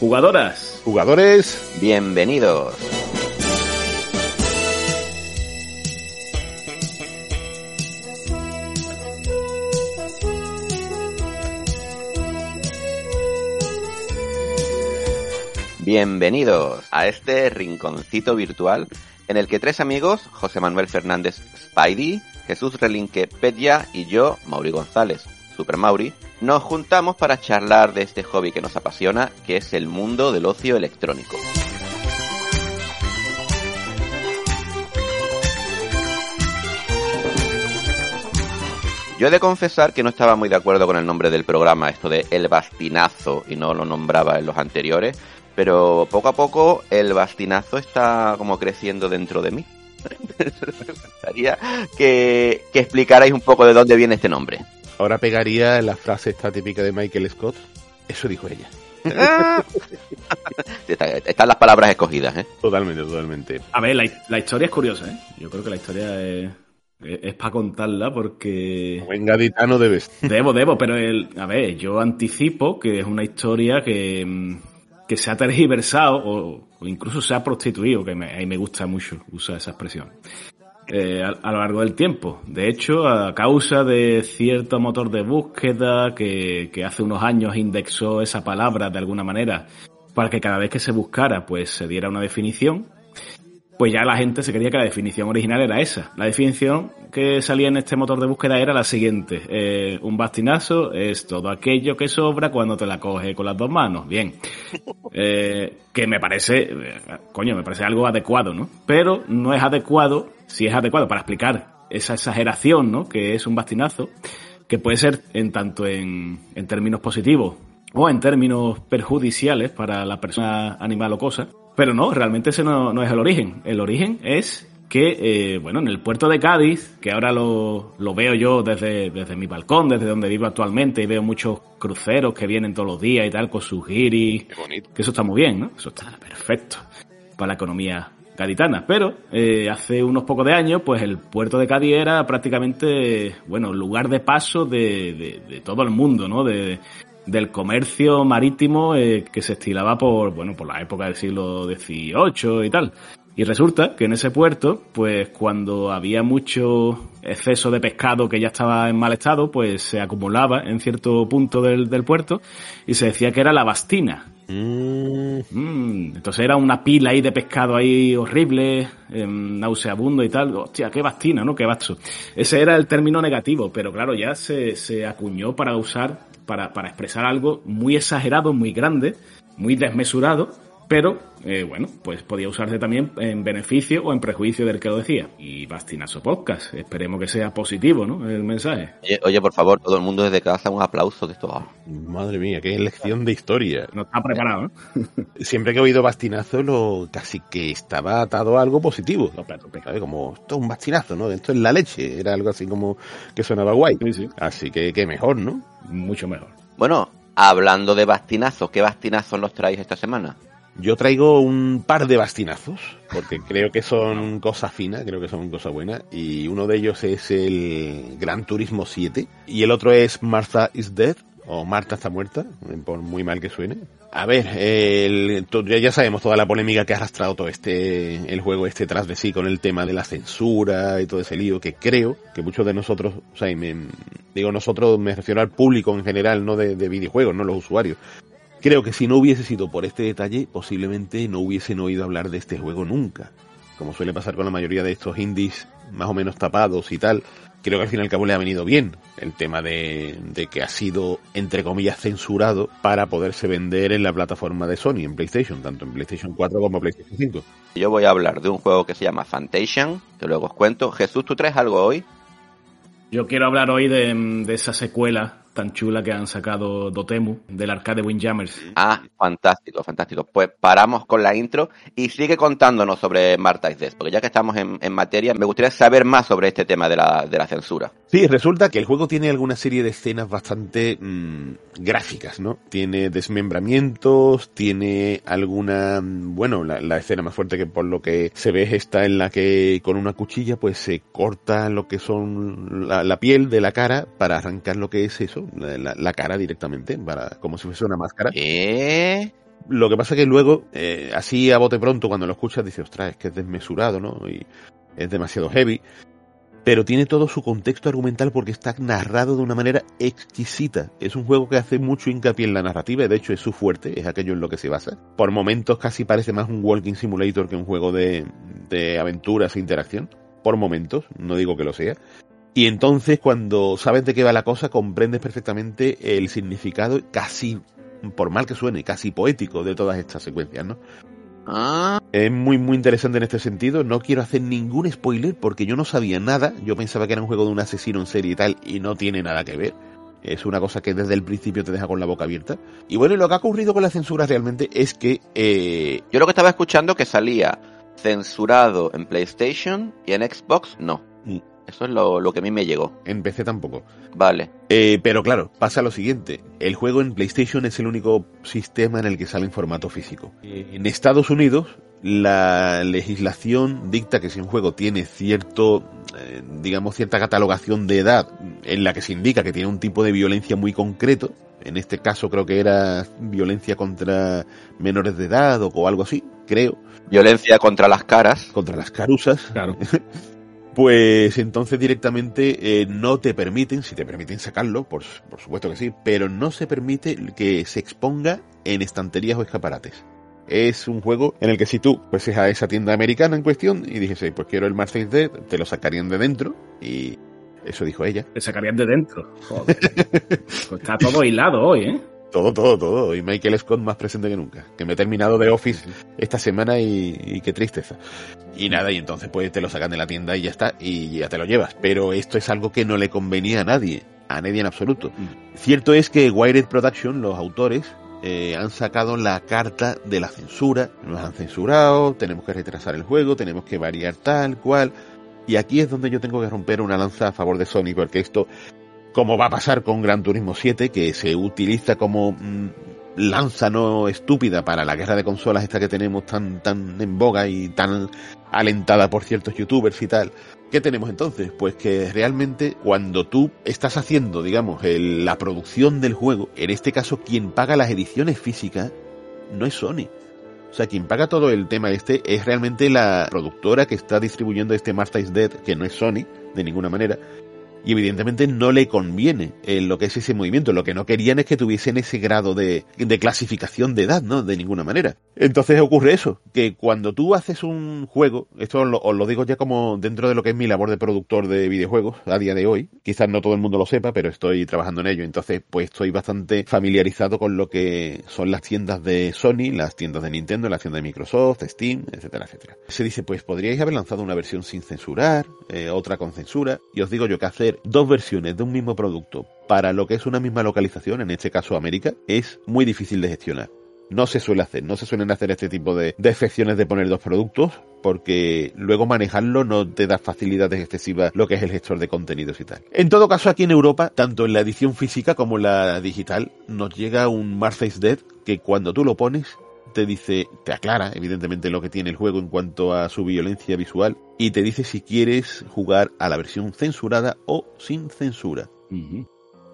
Jugadoras. Jugadores. Bienvenidos. Bienvenidos a este rinconcito virtual en el que tres amigos, José Manuel Fernández Spidey, Jesús Relinque Petya y yo, Mauri González, Super Mauri, nos juntamos para charlar de este hobby que nos apasiona, que es el mundo del ocio electrónico. Yo he de confesar que no estaba muy de acuerdo con el nombre del programa, esto de El Bastinazo, y no lo nombraba en los anteriores, pero poco a poco el bastinazo está como creciendo dentro de mí. Me gustaría que, que explicarais un poco de dónde viene este nombre. Ahora pegaría la frase esta típica de Michael Scott. Eso dijo ella. Están las palabras escogidas, ¿eh? Totalmente, totalmente. A ver, la, la historia es curiosa, ¿eh? Yo creo que la historia es, es, para contarla porque... Buen gaditano debes. Debo, debo, pero el, a ver, yo anticipo que es una historia que, mm, que se ha tergiversado o, o incluso se ha prostituido, que me, a mí me gusta mucho usar esa expresión. Eh, a, lo largo del tiempo. De hecho, a causa de cierto motor de búsqueda que, hace unos años indexó esa palabra de alguna manera para que cada vez que se buscara pues se diera una definición, pues ya la gente se creía que la definición original era esa. La definición que salía en este motor de búsqueda era la siguiente. Eh, un bastinazo es todo aquello que sobra cuando te la coge con las dos manos. Bien. Eh, que me parece, coño, me parece algo adecuado, ¿no? Pero no es adecuado, si es adecuado para explicar esa exageración, ¿no? Que es un bastinazo, que puede ser en tanto en, en términos positivos o en términos perjudiciales para la persona animal o cosa. Pero no, realmente ese no, no es el origen. El origen es que, eh, bueno, en el puerto de Cádiz, que ahora lo, lo veo yo desde, desde, mi balcón, desde donde vivo actualmente, y veo muchos cruceros que vienen todos los días y tal, con sus giris, que eso está muy bien, ¿no? Eso está perfecto para la economía Pero eh, hace unos pocos de años, pues el puerto de Cádiz era prácticamente, bueno, lugar de paso de, todo el mundo, ¿no? De, del comercio marítimo eh, que se estilaba por, bueno, por la época del siglo XVIII y tal. Y resulta que en ese puerto, pues cuando había mucho exceso de pescado que ya estaba en mal estado, pues se acumulaba en cierto punto del puerto y se decía que era la bastina. Mm. Mm, entonces era una pila ahí de pescado ahí horrible, eh, nauseabundo y tal. Hostia, qué bastina, ¿no? Qué basto. Ese era el término negativo, pero claro, ya se, se acuñó para usar para, para, expresar algo muy exagerado, muy grande, muy desmesurado, pero eh, bueno, pues podía usarse también en beneficio o en prejuicio del que lo decía. Y Bastinazo Podcast, esperemos que sea positivo, ¿no? El mensaje. Oye, oye, por favor, todo el mundo desde casa un aplauso de esto. Madre mía, qué lección de historia. No está preparado, ¿no? Siempre que he oído Bastinazo, lo casi que estaba atado a algo positivo. No, pero, pero, como esto es un bastinazo, ¿no? Esto es la leche. Era algo así como que sonaba guay. Sí, sí. Así que, que mejor, ¿no? Mucho mejor. Bueno, hablando de bastinazos, ¿qué bastinazos los traéis esta semana? Yo traigo un par de bastinazos, porque creo que son cosas finas, creo que son cosas buenas, y uno de ellos es el Gran Turismo 7, y el otro es Martha is Dead, o Marta está muerta, por muy mal que suene. A ver, el, ya sabemos toda la polémica que ha arrastrado todo este, el juego este tras de sí con el tema de la censura y todo ese lío, que creo que muchos de nosotros, o sea, me, digo nosotros, me refiero al público en general, no de videojuegos, no los usuarios, Creo que si no hubiese sido por este detalle, posiblemente no hubiesen oído hablar de este juego nunca. Como suele pasar con la mayoría de estos indies más o menos tapados y tal, creo que al fin y al cabo le ha venido bien el tema de, de, que ha sido, entre comillas, censurado para poderse vender en la plataforma de Sony, en PlayStation, tanto en PlayStation 4 como en PlayStation 5. Yo voy a hablar de un juego que se llama Fantation, que luego os cuento. Jesús, ¿tú traes algo hoy? Yo quiero hablar hoy de, de esa secuela tan chula que han sacado Dotemu del arcade Windjammers. Ah, fantástico, fantástico. Pues paramos con la intro y sigue contándonos sobre Marta porque ya que estamos en, en, materia, me gustaría saber más sobre este tema de la, de la censura. Sí, resulta que el juego tiene alguna serie de escenas bastante mmm, gráficas, ¿no? Tiene desmembramientos, tiene alguna, bueno, la, la, escena más fuerte que por lo que se ve es esta en la que con una cuchilla pues se corta lo que son la, la piel de la cara para arrancar lo que es eso, la, la, cara directamente, para como si fuese una máscara. ¿Eh? Lo que pasa que luego, eh, así a bote pronto, cuando lo escuchas, dices, ostras, es que es desmesurado, ¿no? Y es demasiado heavy. Pero tiene todo su contexto argumental porque está narrado de una manera exquisita. Es un juego que hace mucho hincapié en la narrativa, y de hecho es su fuerte, es aquello en lo que se basa. Por momentos casi parece más un walking simulator que un juego de, de aventuras e interacción. Por momentos, no digo que lo sea. Y entonces cuando sabes de qué va la cosa, comprendes perfectamente el significado casi, por mal que suene, casi poético de todas estas secuencias, ¿no? Ah, Es muy, muy interesante en este sentido. No quiero hacer ningún spoiler porque yo no sabía nada. Yo pensaba que era un juego de un asesino en serie y tal, y no tiene nada que ver. Es una cosa que desde el principio te deja con la boca abierta. Y bueno, y lo que ha ocurrido con la censura realmente es que eh, yo lo que estaba escuchando que salía censurado en PlayStation y en Xbox no. Eso es lo, lo que a mí me llegó. en PC tampoco. Vale. Eh, pero claro, pasa lo siguiente. El juego en PlayStation es el único sistema en el que sale en formato físico. En Estados Unidos, la legislación dicta que si un juego tiene cierto, eh, digamos, cierta catalogación de edad en la que se indica que tiene un tipo de violencia muy concreto, en este caso creo que era violencia contra menores de edad o, o algo así, creo, Violencia contra las caras. contra las carusas, Claro. pues entonces directamente eh, no te permiten, si te permiten sacarlo, por, por supuesto que sí, pero no se permite que se exponga en estanterías o escaparates. Es un juego en el que si tú fueses a esa tienda americana en cuestión y dijese, pues quiero el Marseille Dead, te lo sacarían de dentro y eso dijo ella. Te sacarían de dentro. Joder. Pues está todo hilado hoy, ¿eh? Todo, todo, todo. Y Michael Scott más presente que nunca. Que me he terminado de Office esta semana y, y qué tristeza. Y nada, y entonces pues te lo sacan de la tienda y ya está, y ya te lo llevas. Pero esto es algo que no le convenía a nadie, a nadie en absoluto. Cierto es que Wired Production, los autores, eh, han sacado la carta de la censura. Nos han censurado, tenemos que retrasar el juego, tenemos que variar tal cual. Y aquí es donde yo tengo que romper una lanza a favor de Sony, porque esto, como va a pasar con Gran Turismo 7, que se utiliza como mm, lanza no estúpida para la guerra de consolas esta que tenemos tan, tan en boga y tan alentada por ciertos youtubers y tal. ¿Qué tenemos entonces? Pues que realmente cuando tú estás haciendo, digamos, el- la producción del juego, en este caso quien paga las ediciones físicas no es Sony. O sea, quien paga todo el tema este es realmente la productora que está distribuyendo este Martha is Dead, que no es Sony, de ninguna manera. Y evidentemente no le conviene eh, lo que es ese movimiento. Lo que no querían es que tuviesen ese grado de, de clasificación de edad, ¿no? De ninguna manera. Entonces ocurre eso, que cuando tú haces un juego, esto os lo, digo ya como dentro de lo que es mi labor de productor de videojuegos a día de hoy, quizás no todo el mundo lo sepa, pero estoy trabajando en ello, entonces pues estoy bastante familiarizado con lo que son las tiendas de Sony, las tiendas de Nintendo, las tiendas de Microsoft, Steam, etcétera, etcétera. Se dice, pues podríais haber lanzado una versión sin censurar, eh, otra con censura, y os digo yo que dos versiones de un mismo producto para lo que es una misma localización, en este caso América, es muy difícil de gestionar. No se suele hacer, no se suelen hacer este tipo de defecciones de poner dos productos, porque luego manejarlo no te da facilidades excesivas lo que es el gestor de contenidos y tal. En todo caso, aquí en Europa, tanto en la edición física como en la digital, nos llega un Marface Dead que cuando tú lo pones te dice, te aclara evidentemente lo que tiene el juego en cuanto a su violencia visual y te dice si quieres jugar a la versión censurada o sin censura.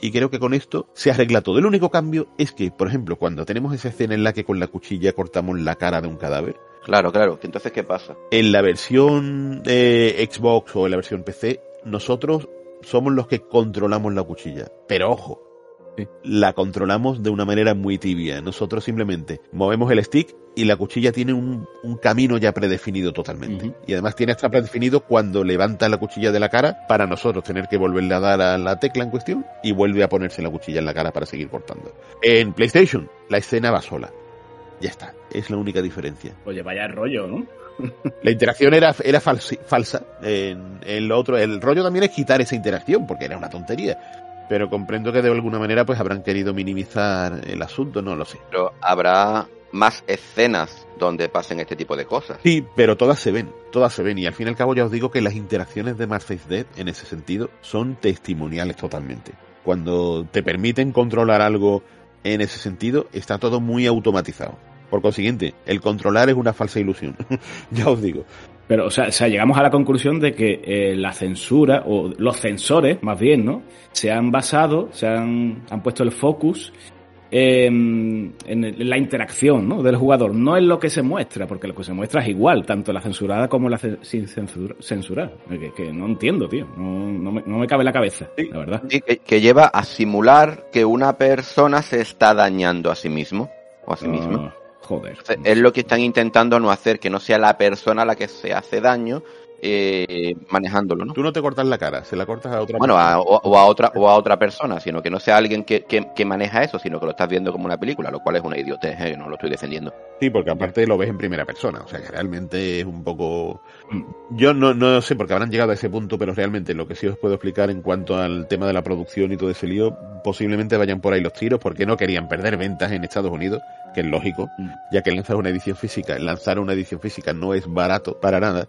Y creo que con esto se arregla todo. El único cambio es que, por ejemplo, cuando tenemos esa escena en la que con la cuchilla cortamos la cara de un cadáver, Claro, claro. Entonces, ¿qué pasa? en la versión de Xbox o en la versión PC, nosotros somos los que controlamos la cuchilla. Pero ojo, Sí. la controlamos de una manera muy tibia. Nosotros simplemente movemos el stick y la cuchilla tiene un, un camino ya predefinido totalmente. Y además tiene hasta predefinido cuando levanta la cuchilla de la cara para nosotros tener que volverle a dar a la tecla en cuestión y vuelve a ponerse la cuchilla en la cara para seguir cortando. En PlayStation, la escena va sola. Ya está, es la única diferencia. Oye, vaya rollo, ¿no? La interacción era, era falsi- falsa. En, en lo otro, el rollo también es quitar esa interacción, porque era una tontería. Pero comprendo que de alguna manera pues habrán querido minimizar el asunto, no lo sé. Pero habrá más escenas donde pasen este tipo de cosas. Sí, pero todas se ven, todas se ven. Y al fin y al cabo ya os digo que las interacciones de Marface Dead en ese sentido son testimoniales totalmente. Cuando te permiten controlar algo en ese sentido, está todo muy automatizado. Por consiguiente, el controlar es una falsa ilusión. ya os digo. Pero, o sea, o sea, llegamos a la conclusión de que eh, la censura, o los censores, más bien, ¿no? Se han basado, se han, han puesto el focus en, la interacción ¿no? del jugador, no en lo que se muestra, porque lo que se muestra es igual, tanto la censurada como la sin censurar. Que, no entiendo, tío, no, me, cabe la cabeza, la verdad. que, lleva a simular que una persona se está dañando a sí mismo o a sí misma. Joder. Es lo que están intentando no hacer, que no sea la persona la que se hace daño, eh, manejándolo, ¿no? Tú no te cortas la cara, se la cortas a otra bueno, persona. Bueno, o, a otra, o a otra persona, sino que no sea alguien que, que, maneja eso, sino que lo estás viendo como una película, lo cual es una idiotez, ¿eh? no lo estoy defendiendo. Sí, porque aparte lo ves en primera persona, o sea que realmente es un poco... Mm. Yo no, no sé porque habrán llegado a ese punto, pero realmente lo que sí os puedo explicar en cuanto al tema de la producción y todo ese lío, posiblemente vayan por ahí los tiros porque no querían perder ventas en Estados Unidos, que es lógico, mm. ya que lanzar una edición física, lanzar una edición física no es barato para nada.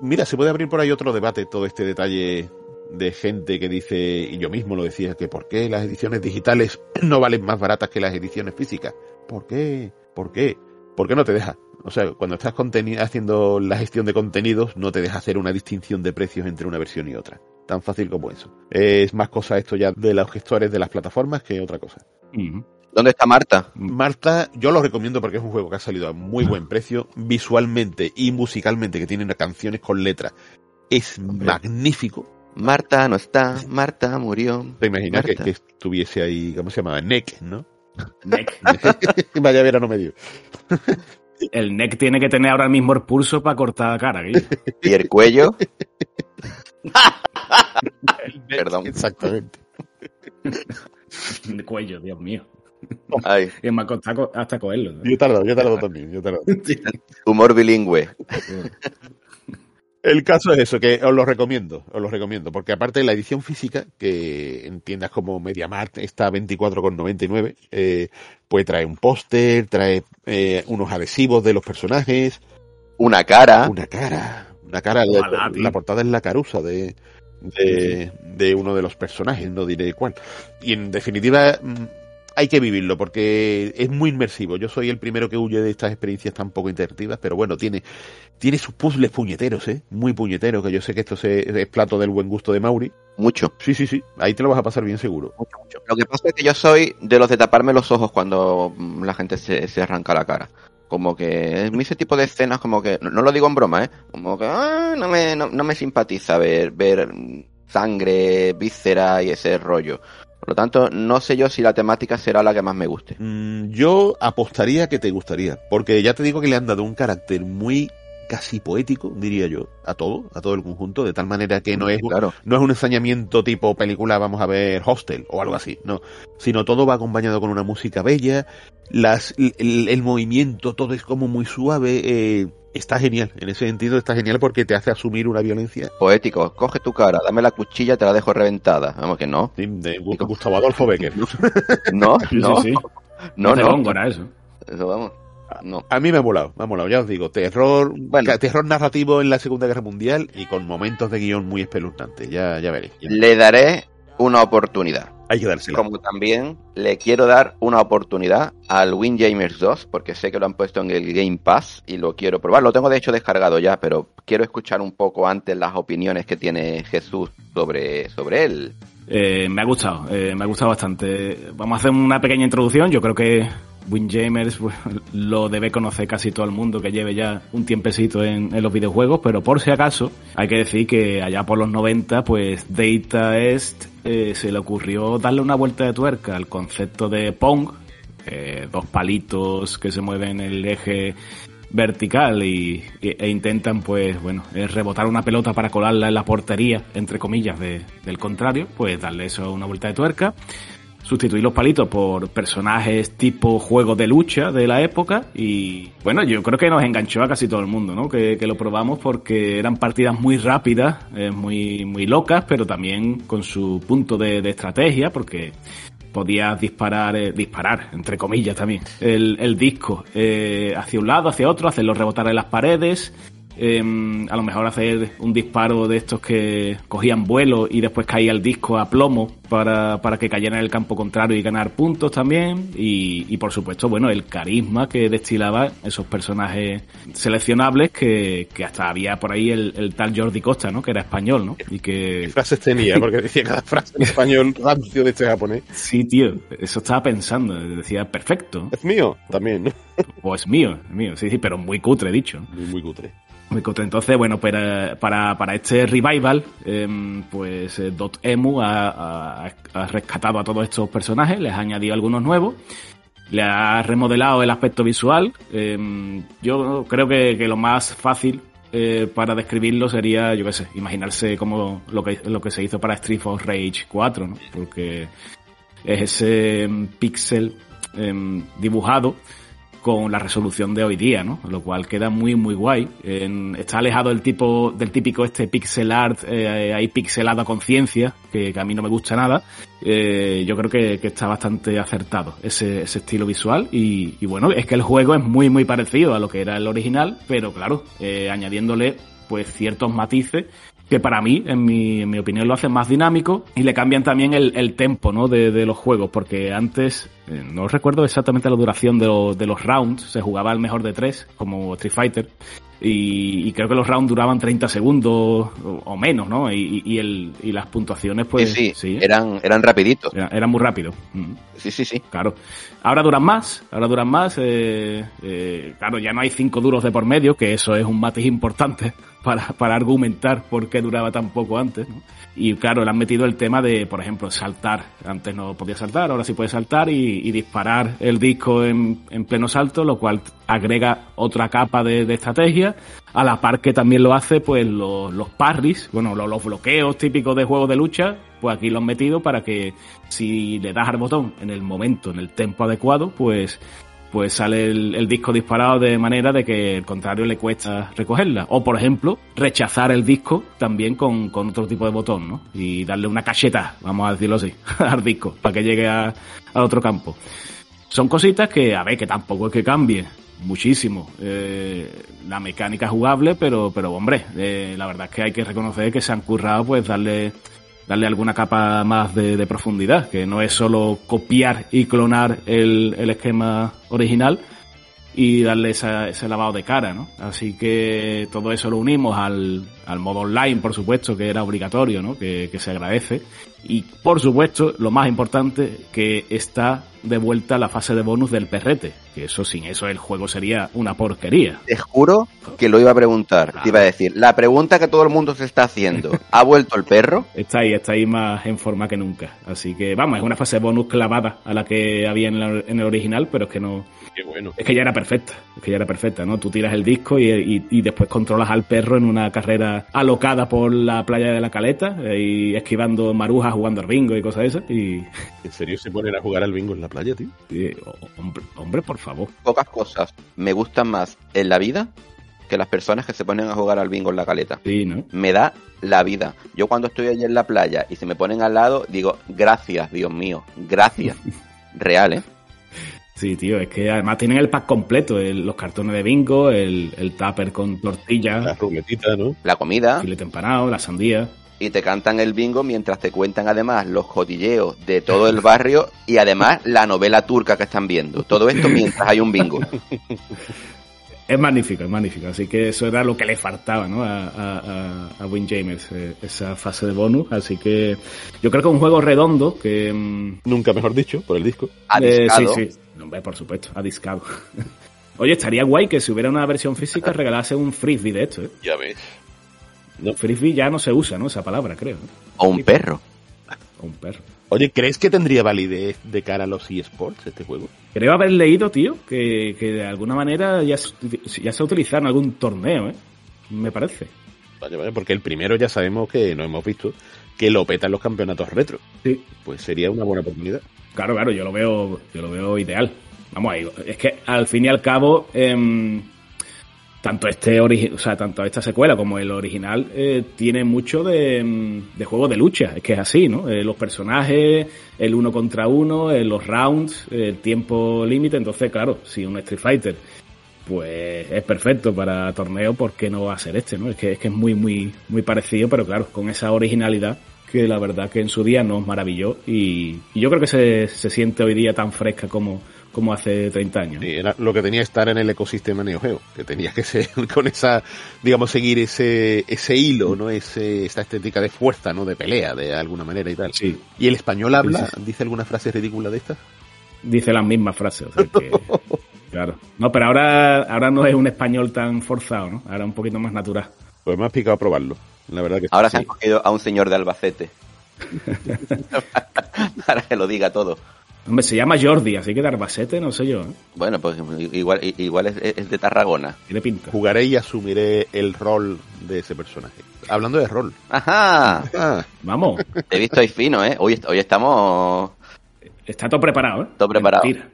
Mira, se puede abrir por ahí otro debate, todo este detalle de gente que dice, y yo mismo lo decía, que por qué las ediciones digitales no valen más baratas que las ediciones físicas. ¿Por qué? ¿Por qué? ¿Por qué no te deja? O sea, cuando estás haciendo la gestión de contenidos, no te deja hacer una distinción de precios entre una versión y otra. Tan fácil como eso. Es más cosa esto ya de los gestores de las plataformas que otra cosa. ¿Dónde está Marta? Marta, yo lo recomiendo porque es un juego que ha salido a muy buen precio, visualmente y musicalmente, que tiene canciones con letras. Es magnífico. Marta no está, Marta murió. ¿Te imaginas que, estuviese ahí, ¿cómo se llama? NEC, ¿no? NEC. Vaya verano medio. El NEC tiene que tener ahora mismo el pulso para cortar la cara. ¿Y el cuello? Perdón. Exactamente. El cuello, Dios mío. Ay. Y me ha costado hasta cogerlo. Yo tardo, yo tardo también. Yo tardo. Humor bilingüe. El caso es eso, que os lo recomiendo, os lo recomiendo, porque aparte de la edición física, que en tiendas como MediaMarkt está a 24,99, eh, pues trae un póster, trae eh, unos adhesivos de los personajes. Una cara. Una cara. Una cara. la, portada es la carusa de, de, de, uno de los personajes, no diré cuál. Y en definitiva, mm, hay que vivirlo porque es muy inmersivo. Yo soy el primero que huye de estas experiencias tan poco interactivas, pero bueno, tiene, tiene sus puzzles puñeteros, ¿eh? Muy puñeteros, que yo sé que esto es plato del buen gusto de Mauri. Mucho. Sí, sí, sí. Ahí te lo vas a pasar bien seguro. Mucho, mucho. Lo que pasa es que yo soy de los de taparme los ojos cuando la gente se, se arranca la cara. Como que ese tipo de escenas, como que, no, lo digo en broma, ¿eh? Como que ah, no, me, no, no me simpatiza ver, ver sangre, víscera y ese rollo. Por lo tanto, no sé yo si la temática será la que más me guste. Mm, yo apostaría que te gustaría, porque ya te digo que le han dado un carácter muy casi poético, diría yo, a todo, a todo el conjunto, de tal manera que no es, no es un ensañamiento tipo película, vamos a ver Hostel o algo así, no, sino todo va acompañado con una música bella, las, el, movimiento, todo es como muy suave, eh, está genial. En ese sentido está genial porque te hace asumir una violencia. Poético, coge tu cara, dame la cuchilla, te la dejo reventada. Vamos que no. de Gustavo Adolfo Becker. no, no. Sí, No, no. no. eso. Eso vamos. No. A mí me ha molado, me ha molado, ya os digo, terror, bueno, terror narrativo en la Segunda Guerra Mundial y con momentos de guion muy espeluznantes, ya, ya veréis. Le daré una oportunidad. Hay que dársela. Como también le quiero dar una oportunidad al Windjammers 2, porque sé que lo han puesto en el Game Pass y lo quiero probar. Lo tengo de hecho descargado ya, pero quiero escuchar un poco antes las opiniones que tiene Jesús sobre, sobre él. Eh, me ha gustado, eh, me ha gustado bastante. Vamos a hacer una pequeña introducción. Yo creo que Windjammers pues, lo debe conocer casi todo el mundo que lleve ya un tiempecito en, los videojuegos, pero por si acaso hay que decir que allá por los 90 pues Data Est eh, se le ocurrió darle una vuelta de tuerca al concepto de Pong, eh, dos palitos que se mueven en el eje vertical y, e intentan pues bueno rebotar una pelota para colarla en la portería entre comillas del contrario pues darle eso una vuelta de tuerca sustituir los palitos por personajes tipo juegos de lucha de la época y bueno, yo creo que nos enganchó a casi todo el mundo, ¿no? Que, lo probamos porque eran partidas muy rápidas, eh, muy, muy locas, pero también con su punto de, estrategia porque podías disparar, eh, disparar, entre comillas también, el, disco eh, hacia un lado, hacia otro, hacerlo rebotar en las paredes em, a lo mejor hacer un disparo de estos que cogían vuelo y después caía el disco a plomo para, para que cayera en el campo contrario y ganar puntos también. Y, y por supuesto, bueno, el carisma que destilaba esos personajes seleccionables que, que hasta había por ahí el, el, tal Jordi Costa, ¿no? Que era español, ¿no? Y que... ¿Qué frases tenía? Porque decía cada frase en español rancio de este japonés. Sí, tío, eso estaba pensando. Decía, perfecto. Es mío, también, ¿no? O es mío, es mío, sí, sí, pero muy cutre, dicho. Muy, muy cutre. Entonces, bueno, para, para, para este revival, eh, pues eh, Dotemu ha, ha, rescatado a todos estos personajes, les ha añadido algunos nuevos le ha remodelado el aspecto visual. Eh, yo creo que, lo más fácil eh, para describirlo sería, yo qué sé, imaginarse como lo que, lo que se hizo para Street of Rage 4, ¿no? Porque es ese um, pixel eh, dibujado con la resolución de hoy día, ¿no? Lo cual queda muy, muy guay. Está alejado del tipo, del típico este pixel art, eh, ahí pixelado a conciencia, que, a mí no me gusta nada. Eh, yo creo que, que, está bastante acertado ese, ese estilo visual y, y, bueno, es que el juego es muy, muy parecido a lo que era el original, pero claro, eh, añadiéndole pues ciertos matices que para mí, en mi, en mi, opinión, lo hacen más dinámico y le cambian también el, el tempo ¿no? de, de, los juegos, porque antes, eh, no recuerdo exactamente la duración de, lo, de, los rounds, se jugaba al mejor de tres, como Street Fighter, y, y creo que los rounds duraban 30 segundos o, o menos, ¿no? Y, y, el, y, las puntuaciones, pues... Sí, sí, sí. Eran, eran rapiditos. Eran, eran muy rápidos. Sí, sí, sí. Claro. Ahora duran más, ahora duran más. Eh, eh, claro, ya no hay cinco duros de por medio, que eso es un matiz importante para, para argumentar por qué duraba tan poco antes. ¿no? Y claro, le han metido el tema de, por ejemplo, saltar. Antes no podía saltar, ahora sí puede saltar y, y disparar el disco en, en, pleno salto, lo cual agrega otra capa de, de, estrategia. A la par que también lo hace, pues los, los parries, bueno, los, los bloqueos típicos de juegos de lucha, pues aquí lo han metido para que si le das al botón en el momento, en el tempo adecuado, pues pues sale el, disco disparado de manera de que el contrario le cuesta recogerla. O, por ejemplo, rechazar el disco también con, con otro tipo de botón, ¿no? Y darle una cacheta, vamos a decirlo así, al disco, para que llegue al otro campo. Son cositas que, a ver, que tampoco es que cambie muchísimo eh, la mecánica jugable, pero, pero hombre, eh, la verdad es que hay que reconocer que se han currado pues darle darle alguna capa más de, de, profundidad, que no es solo copiar y clonar el, el esquema original y darle esa, ese lavado de cara, ¿no? Así que todo eso lo unimos al, al modo online, por supuesto, que era obligatorio, ¿no? Que, que se agradece. Y por supuesto, lo más importante, que está de vuelta la fase de bonus del perrete. Que eso, sin eso, el juego sería una porquería. Te juro que lo iba a preguntar. Claro. Te iba a decir, la pregunta que todo el mundo se está haciendo, ¿ha vuelto el perro? Está ahí, está ahí más en forma que nunca. Así que, vamos, es una fase de bonus clavada a la que había en, la, en el original, pero es que no... Qué bueno. Es que ya era perfecta, es que ya era perfecta, ¿no? Tú tiras el disco y, y, y después controlas al perro en una carrera alocada por la playa de la Caleta eh, y esquivando marujas, jugando al bingo y cosas de esas. Y... ¿En serio se ponen a jugar al bingo en la playa, tío? Sí, hombre, hombre, por favor. Pocas cosas me gustan más en la vida que las personas que se ponen a jugar al bingo en la caleta. Sí, ¿no? Me da la vida. Yo cuando estoy allí en la playa y se me ponen al lado, digo, gracias, Dios mío, gracias. Real, ¿eh? Sí, tío, es que además tienen el pack completo, el, los cartones de bingo, el, el tupper con tortilla. La ruletita, ¿no? La comida. Filete empanado, la sandía. Y te cantan el bingo mientras te cuentan además los jotilleos de todo el barrio y además la novela turca que están viendo. Todo esto mientras hay un bingo. Es magnífico, es magnífico. Así que eso era lo que le faltaba ¿no? a, a, a Windjamers, eh, esa fase de bonus. Así que yo creo que es un juego redondo que... mm, Nunca mejor dicho, por el disco. Eh, sí, sí. Hombre, por supuesto, ha discado. Oye, estaría guay que si hubiera una versión física regalase un frisbee de esto, ¿eh? Ya ves. No. Frisbee ya no se usa, ¿no? Esa palabra, creo. O un perro. O un perro. Oye, ¿crees que tendría validez de cara a los eSports este juego? Creo haber leído, tío, que, que de alguna manera ya, ya se ha utilizado en algún torneo, ¿eh? Me parece. Vale, vale, porque el primero ya sabemos que no hemos visto que lo petan los campeonatos retro. Sí. Pues sería una buena oportunidad. Claro, claro, yo lo veo, yo lo veo ideal. Vamos ahí, es que al fin y al cabo, eh, tanto este o sea, tanto esta secuela como el original eh, tiene mucho de, de juego de lucha, es que es así, ¿no? Eh, los personajes, el uno contra uno, eh, los rounds, el tiempo límite, entonces claro, si un Street Fighter pues es perfecto para torneo, ¿por qué no va a ser este? ¿no? Es que es que es muy, muy, muy parecido, pero claro, con esa originalidad que la verdad que en su día nos maravilló y, y yo creo que se, se siente hoy día tan fresca como, como hace 30 años. Sí, era lo que tenía que estar en el ecosistema Neo Geo, que tenía que ser con esa, digamos, seguir ese, ese hilo, ¿no? Ese, esta estética de fuerza, ¿no? De pelea, de alguna manera y tal. Sí. ¿Y el español habla? Sí. ¿Dice alguna frase ridícula de estas? Dice las mismas frases, o sea que, claro. No, pero ahora, ahora no es un español tan forzado, ¿no? Ahora un poquito más natural. Pues me has picado a probarlo. La verdad que Ahora sí. se han cogido a un señor de Albacete. Para que lo diga todo. Hombre, se llama Jordi, así que de Arbacete, no sé yo, ¿eh? Bueno, pues igual, igual es, es de Tarragona. Tiene pinta. Jugaré y asumiré el rol de ese personaje. Hablando de rol. Ajá, Ah, Vamos, te he visto ahí fino, ¿eh? Hoy, hoy estamos está todo preparado, ¿eh? Todo preparado. Mentira.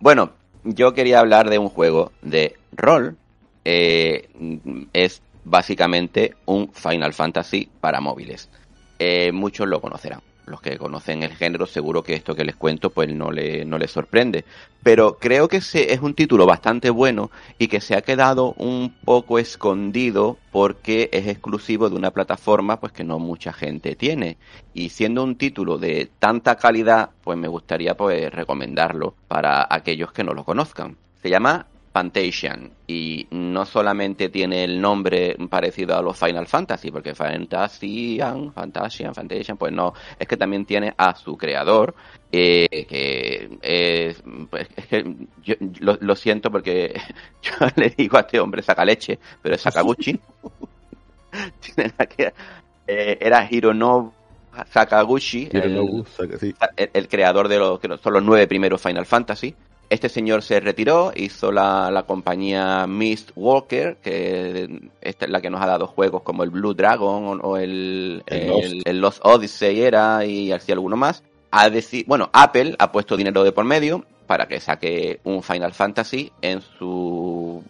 Bueno, yo quería hablar de un juego de rol. Eh, es básicamente un Final Fantasy para móviles. Eh, muchos lo conocerán. Los que conocen el género, seguro que esto que les cuento, pues no le, no les sorprende. Pero creo que es un título bastante bueno y que se ha quedado un poco escondido porque es exclusivo de una plataforma pues que no mucha gente tiene. Y siendo un título de tanta calidad, pues me gustaría pues recomendarlo para aquellos que no lo conozcan. Se llama Fantasian y no solamente tiene el nombre parecido a los Final Fantasy, porque Fantasian, Fantasian, Fantasian, pues no, es que también tiene a su creador, eh, que es, pues, es que yo lo, lo siento porque yo le digo a este hombre Sacaleche, pero es Sakaguchi. Eh, era Hironobu Sakaguchi, el- Hironobu Saka- sí. el, el creador de los que son los nueve primeros Final Fantasy. Este señor se retiró, hizo la, la compañía Mist Walker, que esta es la que nos ha dado juegos como el Blue Dragon o, el, El el, Lost. el Lost Odyssey era y así alguno más. Ha bueno, Apple ha puesto dinero de por medio para que saque un Final Fantasy en su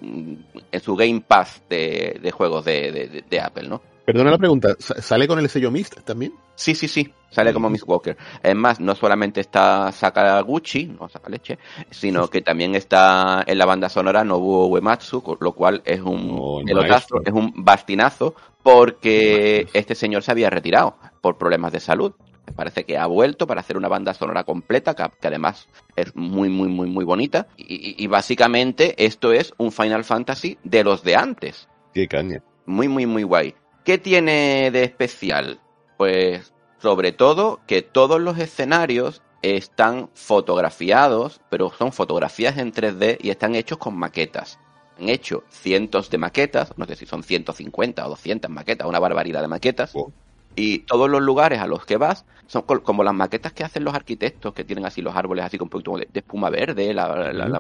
en su Game Pass de, de juegos de, de- de Apple, ¿no? Perdona la pregunta, ¿sa- ¿sale con el sello Mist también? Sí, sí, sí, sale como Miss Walker. Es más, no solamente está Sakaguchi, no Sakaleche, sino que también está en la banda sonora Nobuo Uematsu, con lo cual es un Oh, el pelotazo, maestro. es un bastinazo, porque este señor se había retirado por problemas de salud. Me parece que ha vuelto para hacer una banda sonora completa, que, que además es muy, muy, muy, muy bonita. Y básicamente esto es un Final Fantasy de los de antes Qué caña. muy, muy, muy guay. ¿Qué tiene de especial? Pues sobre todo que todos los escenarios están fotografiados, pero son fotografías en 3D y están hechos con maquetas. Han hecho cientos de maquetas, no sé si son 150 o 200 maquetas, una barbaridad de maquetas. Oh. Y todos los lugares a los que vas son como las maquetas que hacen los arquitectos, que tienen así los árboles así con un poquito de, espuma verde, la- la- la-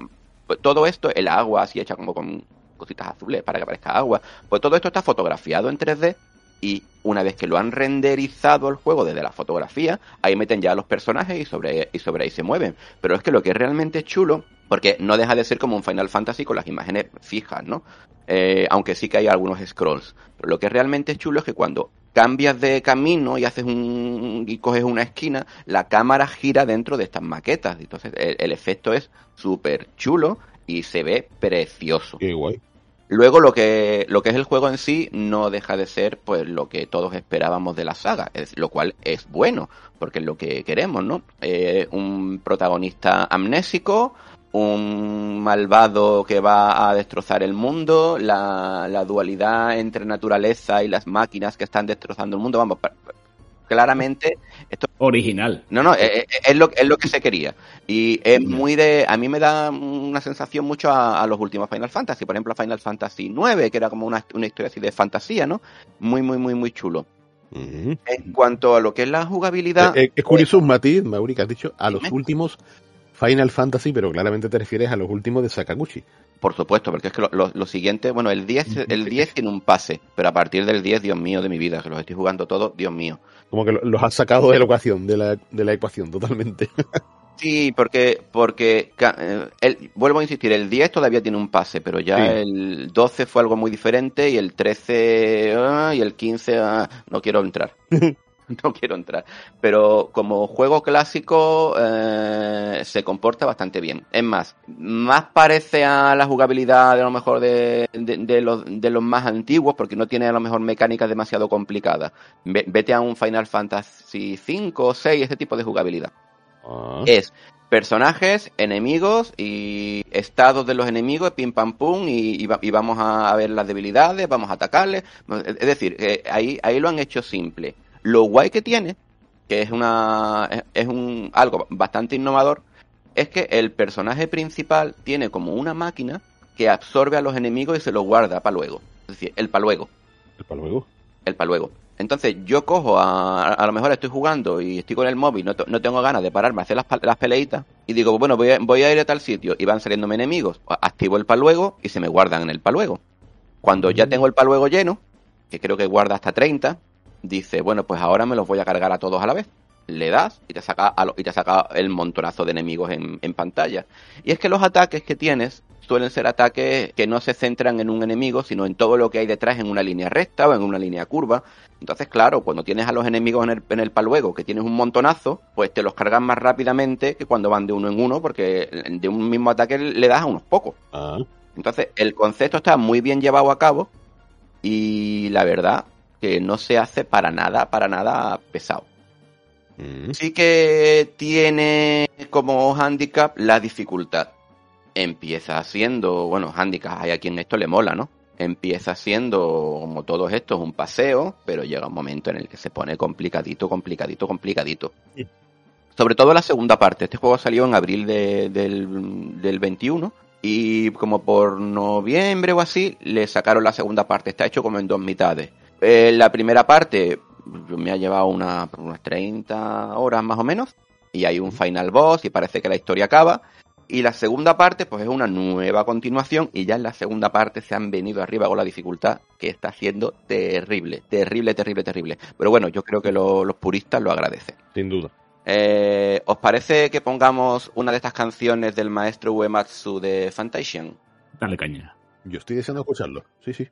todo esto, el agua así hecha como con cositas azules para que parezca agua. Pues todo esto está fotografiado en 3D y una vez que lo han renderizado el juego desde la fotografía, ahí meten ya a los personajes y sobre, y sobre ahí se mueven. Pero es que lo que es realmente chulo, porque no deja de ser como un Final Fantasy con las imágenes fijas, ¿no? Eh, aunque sí que hay algunos scrolls. Pero lo que es realmente chulo es que cuando cambias de camino y haces un y coges una esquina, la cámara gira dentro de estas maquetas. Entonces el, el efecto es súper chulo y se ve precioso. Qué guay. Luego lo que, lo que es el juego en sí no deja de ser pues lo que todos esperábamos de la saga, es, lo cual es bueno, porque es lo que queremos, ¿no? Eh, un protagonista amnésico, un malvado que va a destrozar el mundo, la, la dualidad entre naturaleza y las máquinas que están destrozando el mundo, vamos, claramente esto Original. no, no, es, es- es lo, es lo que se quería. Y es muy de. A mí me da una sensación mucho a, a los últimos Final Fantasy. Por ejemplo, a Final Fantasy 9, que era como una, una historia así de fantasía, ¿no? Muy, muy, muy, muy chulo. En cuanto a lo que es la jugabilidad. Eh, eh, es curioso un matiz, Mauri, que has dicho a los últimos Final Fantasy, pero claramente te refieres a los últimos de Sakaguchi. Por supuesto, porque es que lo, lo- lo siguiente. Bueno, el 10, el 10 tiene un pase, pero a partir del 10, Dios mío de mi vida, que los estoy jugando todos, Dios mío. Como que lo- los has sacado de la ecuación, de la, de la ecuación totalmente. Sí, porque, porque eh, el, vuelvo a insistir, el 10 todavía tiene un pase, pero ya Sí. el 12 fue algo muy diferente y el 13 ah, y el 15 ah, no quiero entrar. no quiero entrar. Pero como juego clásico, eh, se comporta bastante bien. Es más, más parece a la jugabilidad de a lo mejor de, de, los, de los más antiguos, porque no tiene a lo mejor mecánicas demasiado complicadas. Vete a un Final Fantasy V o 6, ese tipo de jugabilidad. Ah. Es personajes, enemigos y estados de los enemigos, pim pam pum, y, vamos a ver las debilidades, vamos a atacarles. Es decir, eh, ahí, ahí lo han hecho simple. Lo guay que tiene, que es una es un algo bastante innovador, es que el personaje principal tiene como una máquina que absorbe a los enemigos y se los guarda para luego. Es decir, el para luego. El para luego. El para luego. Entonces yo cojo, a, a, lo mejor estoy jugando y estoy con el móvil, no, no tengo ganas de pararme a hacer las, las peleitas y digo, bueno, voy a, voy a ir a tal sitio y van saliéndome enemigos. Activo el paluego y se me guardan en el paluego. Cuando ya tengo el paluego lleno, que creo que guarda hasta 30, dice, bueno, pues ahora me los voy a cargar a todos a la vez. Le das y te saca, a y te saca el montonazo de enemigos en, en pantalla. Y es que los ataques que tienes suelen ser ataques que no se centran en un enemigo, sino en todo lo que hay detrás en una línea recta o en una línea curva. Entonces, claro, cuando tienes a los enemigos en el, en el paluego, que tienes un montonazo, pues te los cargas más rápidamente que cuando van de uno en uno, porque de un mismo ataque le das a unos pocos. Ah. Entonces, el concepto está muy bien llevado a cabo y la verdad que no se hace para nada, para nada pesado. Mm. Sí que tiene como handicap la dificultad empieza siendo, bueno, handicap, hay a quien esto le mola, ¿no? Empieza siendo, como todos estos, un paseo, pero llega un momento en el que se pone complicadito, complicadito, complicadito. Sobre todo la segunda parte. Este juego salió en abril del, del 21 y como por noviembre o así le sacaron la segunda parte. Está hecho como en dos mitades. Eh, la primera parte me ha llevado una, unas 30 horas más o menos y hay un final boss y parece que la historia acaba y la segunda parte, pues es una nueva continuación y ya en la segunda parte se han venido arriba con la dificultad que está siendo terrible, terrible, terrible, terrible. Pero bueno, yo creo que los puristas lo agradecen. Sin duda. Eh, ¿Os parece que pongamos una de estas canciones del maestro Uematsu de Fantasian? Dale caña. Yo estoy deseando escucharlo. Sí, sí.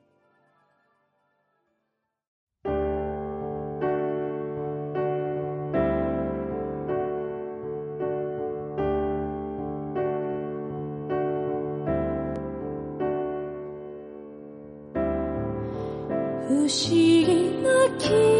不思議な気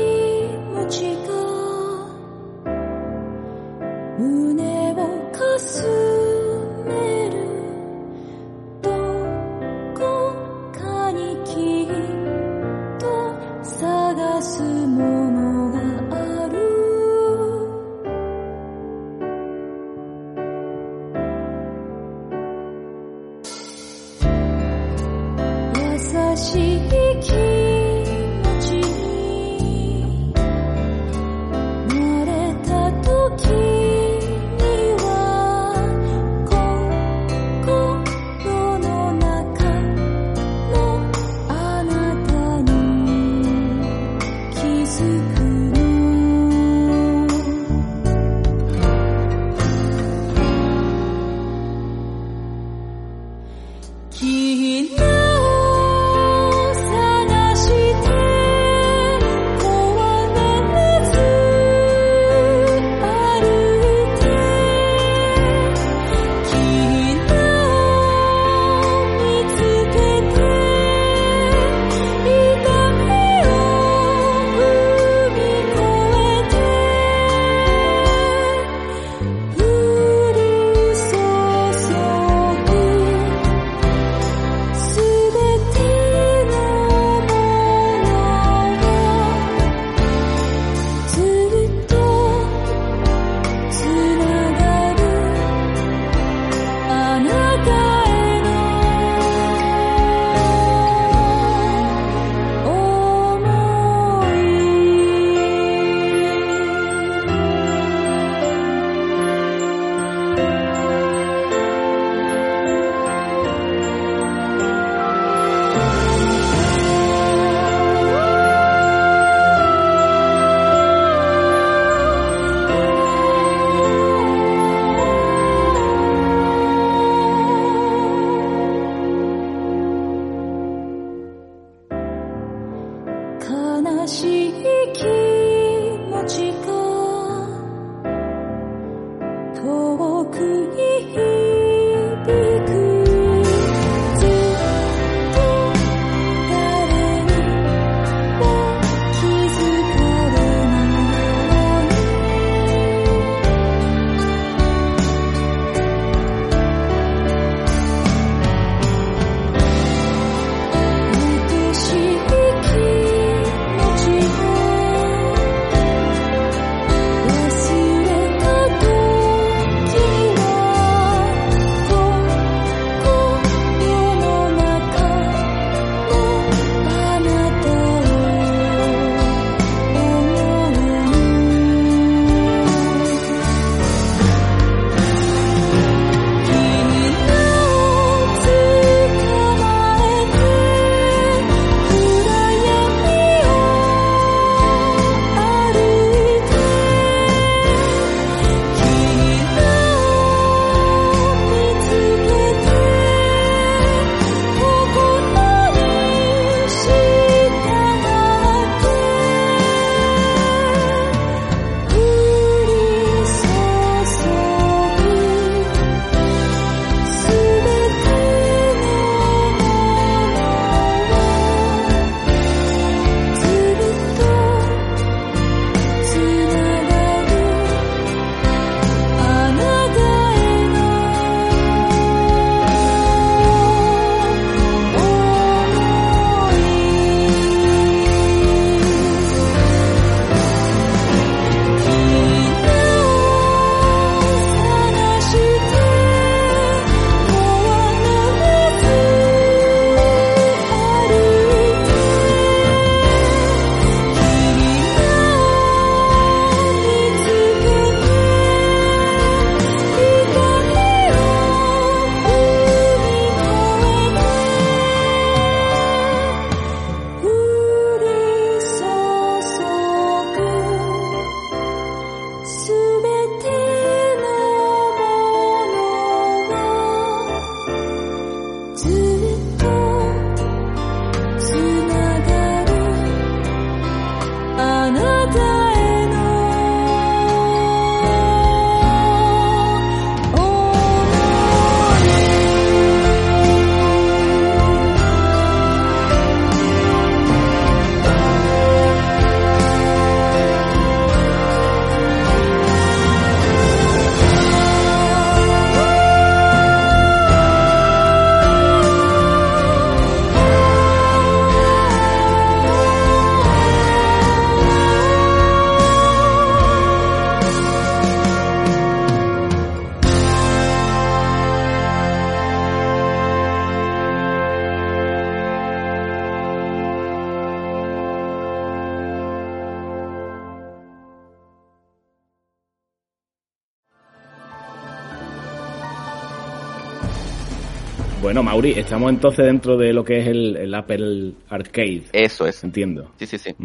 Bueno, Mauri, estamos entonces dentro de lo que es el, Apple Arcade. Eso es. Entiendo. Sí, sí, sí.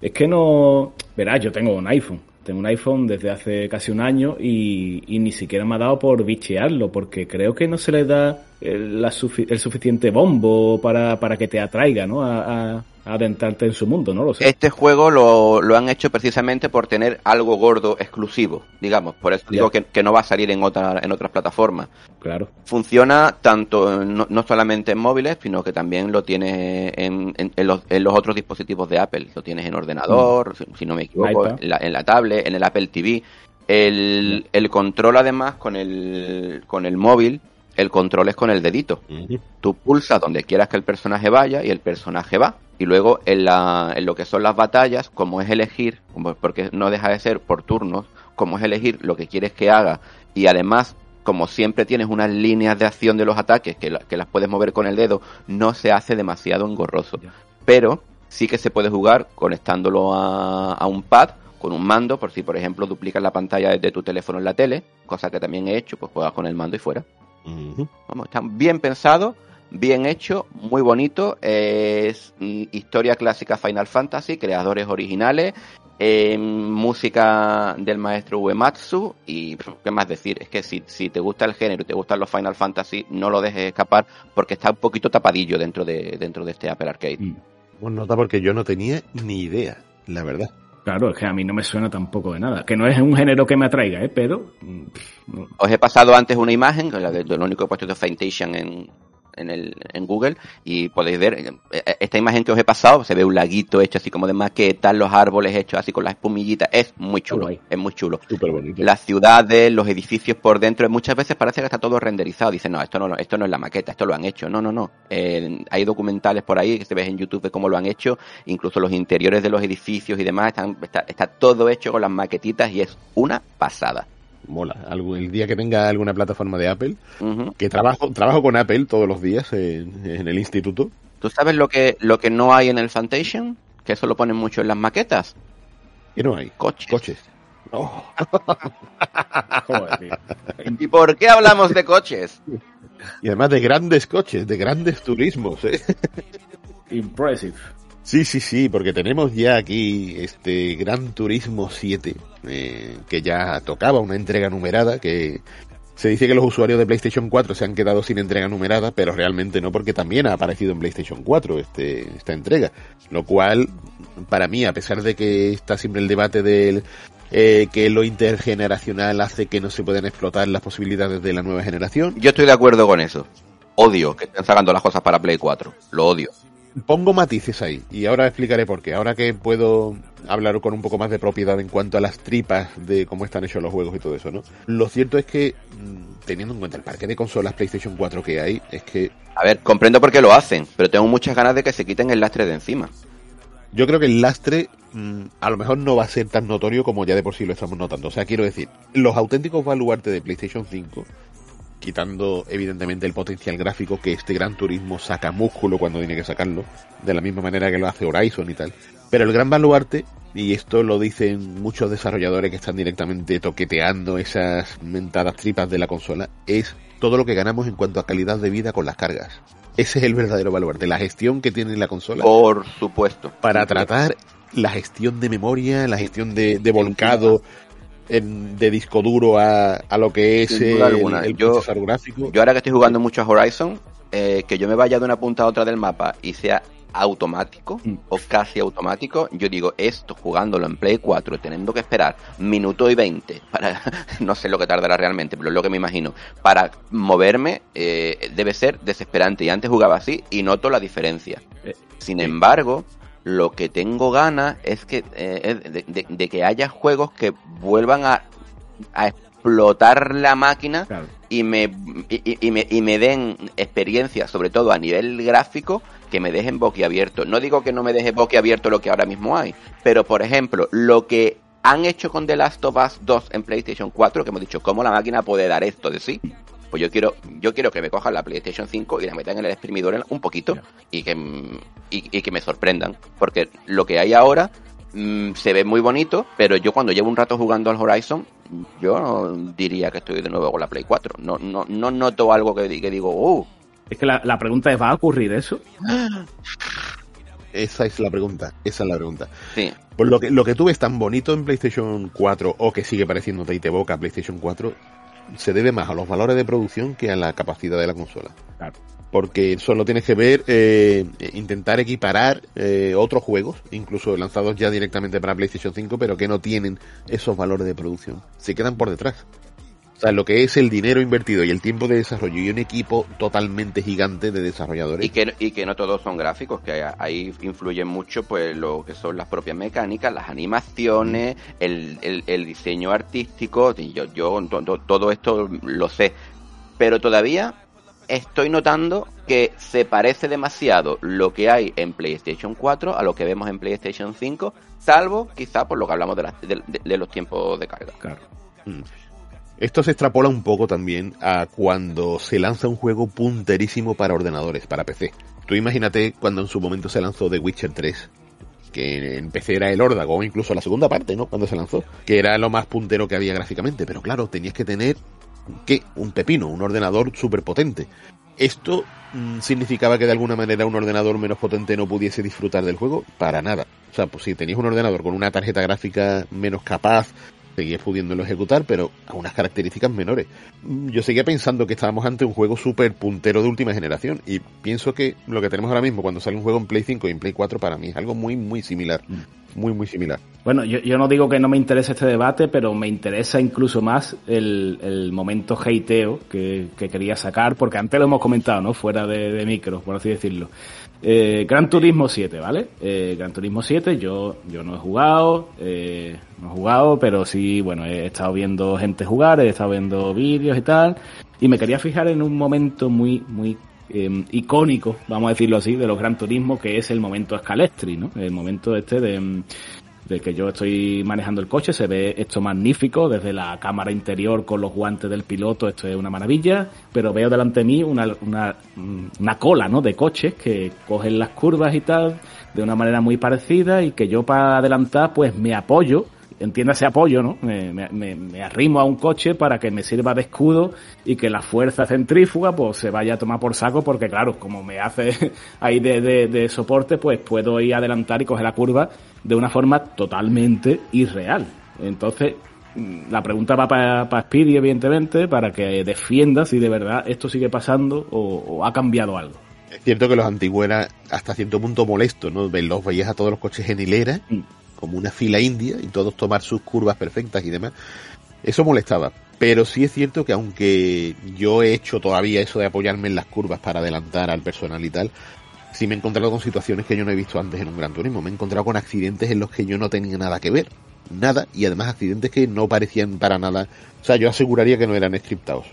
Es que no. Verás, yo tengo un iPhone. Tengo un iPhone desde hace casi un año y, ni siquiera me ha dado por bichearlo, porque creo que no se le da el, suficiente bombo para, para, que te atraiga, ¿no? a, adentrarte en su mundo, ¿no? Lo sé. Este juego lo, lo, han hecho precisamente por tener algo gordo exclusivo, digamos. Por eso digo que, que, no va a salir en, otra, en otras plataformas. Claro. Funciona tanto, no, no solamente en móviles, sino que también lo tienes en, en, los, en, los, otros dispositivos de Apple. Lo tienes en ordenador, mm. si, no me equivoco, en la, en la, tablet, en el Apple TV. El, el control además con el, con el móvil el control es con el dedito. Tú pulsas donde quieras que el personaje vaya y el personaje va. Y luego en, la, en lo que son las batallas, como es elegir, porque no deja de ser por turnos, como es elegir lo que quieres que haga y además como siempre tienes unas líneas de acción de los ataques que, que las puedes mover con el dedo, no se hace demasiado engorroso. Pero sí que se puede jugar conectándolo a, a un pad con un mando, por si por ejemplo duplicas la pantalla de tu teléfono en la tele, cosa que también he hecho, pues juegas con el mando y fuera. Vamos, está bien pensado, bien hecho, muy bonito. Es mm, historia clásica Final Fantasy, creadores originales, eh, música del maestro Uematsu y qué más decir, es que si, si te gusta el género y te gustan los Final Fantasy, no lo dejes escapar porque está un poquito tapadillo dentro de, dentro de este Apple Arcade. Bueno, mm. nota porque yo no tenía ni idea, la verdad. Claro, es que a mí no me suena tampoco de nada. Que no es un género que me atraiga, ¿eh? Pero... No. Os he pasado antes una imagen, la de, lo único que he puesto de Faintation en, en, el, en Google y podéis ver eh, eh, esta imagen que os he pasado, se ve un laguito hecho así como de maquetas, los árboles hechos así con las espumillitas, es muy chulo, es muy chulo. bonito. Las ciudades, los edificios por dentro, muchas veces parece que está todo renderizado, dicen, no, esto no, esto no es la maqueta, esto lo han hecho, no, no, no, eh, hay documentales por ahí que se ven en YouTube de cómo lo han hecho, incluso los interiores de los edificios y demás, están, está, está todo hecho con las maquetitas y es una pasada mola. el día que tenga alguna plataforma de Apple, que trabajo, trabajo con Apple todos los días en, el instituto. ¿Tú sabes lo que, lo que no hay en el Fantation? Que eso lo ponen mucho en las maquetas. ¿Qué no hay? Coches. Coches. ¿Y por qué hablamos de coches? Y además de grandes coches, de grandes turismos, ¿eh? Impressive. Sí, sí, sí, porque tenemos ya aquí este Gran Turismo 7, eh, que ya tocaba una entrega numerada, que se dice que los usuarios de PlayStation 4 se han quedado sin entrega numerada, pero realmente no, porque también ha aparecido en PlayStation 4 este, esta entrega. Lo cual, para mí, a pesar de que está siempre el debate del eh, que lo intergeneracional hace que no se puedan explotar las posibilidades de la nueva generación. Yo estoy de acuerdo con eso. Odio que estén sacando las cosas para Play 4. Lo odio pongo matices ahí y ahora explicaré por qué. Ahora que puedo hablar con un poco más de propiedad en cuanto a las tripas de cómo están hechos los juegos y todo eso, ¿no? Lo cierto es que, mm, teniendo en cuenta el parque de consolas PlayStation 4 que hay, es que... A ver, comprendo por qué lo hacen, pero tengo muchas ganas de que se quiten el lastre de encima. Yo creo que el lastre mm, a lo mejor no va a ser tan notorio como ya de por sí lo estamos notando. O sea, quiero decir, los auténticos baluartes de PlayStation 5 quitando evidentemente el potencial gráfico que este Gran Turismo saca músculo cuando tiene que sacarlo, de la misma manera que lo hace Horizon y tal. Pero el gran baluarte, y esto lo dicen muchos desarrolladores que están directamente toqueteando esas mentadas tripas de la consola, es todo lo que ganamos en cuanto a calidad de vida con las cargas. Ese es el verdadero baluarte, la gestión que tiene la consola. Por supuesto. Para tratar la gestión de memoria, la gestión de, de volcado, de disco duro a, a lo que es el, el yo, gráfico. Yo ahora que estoy jugando mucho a Horizon, eh, que yo me vaya de una punta a otra del mapa y sea automático mm. o casi automático, yo digo esto jugándolo en Play 4, teniendo que esperar minuto y 20 para, no sé lo que tardará realmente, pero es lo que me imagino, para moverme eh, debe ser desesperante. Y antes jugaba así y noto la diferencia. Eh, Sin embargo, lo que tengo ganas es que eh, de, que haya juegos que vuelvan a, a explotar la máquina y, me, y, me, y me den experiencias, sobre todo a nivel gráfico, que me dejen boquiabierto. No digo que no me deje boquiabierto lo que ahora mismo hay, pero por ejemplo, lo que han hecho con The Last of Us 2 en PlayStation 4, que hemos dicho, ¿cómo la máquina puede dar esto de sí? Pues yo quiero yo quiero que me cojan la PlayStation 5 y la metan en el exprimidor un poquito y que, y, que me sorprendan. Porque lo que hay ahora mm, se ve muy bonito, pero yo cuando llevo un rato jugando al Horizon, yo no diría que estoy de nuevo con la Play 4. No, no, no noto algo que, que digo, uh. Es que la, pregunta es, ¿va a ocurrir eso? Esa es la pregunta, esa es la pregunta. Sí. Por lo que, lo que tú ves tan bonito en PlayStation 4 o que sigue pareciendo y te boca PlayStation 4, se debe más a los valores de producción que a la capacidad de la consola. Porque solo tienes que ver, eh, intentar equiparar eh, otros juegos, incluso lanzados ya directamente para PlayStation 5, pero que no tienen esos valores de producción. Se quedan por detrás sea, lo que es el dinero invertido y el tiempo de desarrollo y un equipo totalmente gigante de desarrolladores. Y que, y que no todos son gráficos, que ahí influye mucho pues lo que son las propias mecánicas, las animaciones, el, el, diseño artístico, yo, yo todo esto lo sé. Pero todavía estoy notando que se parece demasiado lo que hay en PlayStation 4 a lo que vemos en PlayStation 5, salvo quizá por lo que hablamos de, de, los tiempos de carga. Claro. Mm. Esto se extrapola un poco también a cuando se lanza un juego punterísimo para ordenadores, para PC. Tú imagínate cuando en su momento se lanzó The Witcher 3, que en PC era el órdago, o incluso la segunda parte, ¿no? Cuando se lanzó, que era lo más puntero que había gráficamente, pero claro, tenías que tener, ¿qué? Un pepino, un ordenador súper potente. Esto mm, significaba que de alguna manera un ordenador menos potente no pudiese disfrutar del juego, para nada. O sea, pues si tenías un ordenador con una tarjeta gráfica menos capaz, seguía pudiéndolo ejecutar, pero a unas características menores. Yo seguía pensando que estábamos ante un juego súper puntero de última generación y pienso que lo que tenemos ahora mismo cuando sale un juego en Play 5 y en Play 4 para mí es algo muy, muy similar. muy, muy similar. Bueno, yo, no digo que no me interese este debate, pero me interesa incluso más el, momento hateo que, quería sacar, porque antes lo hemos comentado, ¿no? Fuera de, micro, por así decirlo. Eh, Gran Turismo 7, ¿vale? Eh, Gran Turismo 7, yo, yo no he jugado, eh, no he jugado, pero sí, bueno, he estado viendo gente jugar, he estado viendo vídeos y tal, y me quería fijar en un momento muy, muy em, icónico, vamos a decirlo así, de los Gran Turismo, que es el momento Scalestri, ¿no? El momento este de, em, de que yo estoy manejando el coche, se ve esto magnífico desde la cámara interior con los guantes del piloto, esto es una maravilla, pero veo delante de mí una, una, una cola ¿no? de coches que cogen las curvas y tal de una manera muy parecida y que yo para adelantar pues me apoyo entiéndase apoyo, ¿no? Me, me, me, arrimo a un coche para que me sirva de escudo y que la fuerza centrífuga pues se vaya a tomar por saco porque claro, como me hace ahí de, de, soporte, pues puedo ir a adelantar y coger la curva de una forma totalmente irreal. Entonces, la pregunta va para, para Speedy, evidentemente, para que defienda si de verdad esto sigue pasando o, ha cambiado algo. Es cierto que los antiguos eran hasta cierto punto molestos, ¿no? Los veías a todos los coches en hilera mm como una fila india y todos tomar sus curvas perfectas y demás. Eso molestaba. Pero sí es cierto que aunque yo he hecho todavía eso de apoyarme en las curvas para adelantar al personal y tal, sí me he encontrado con situaciones que yo no he visto antes en un Gran Turismo. Me he encontrado con accidentes en los que yo no tenía nada que ver. Nada. Y además accidentes que no parecían para nada. O sea, yo aseguraría que no eran scriptados.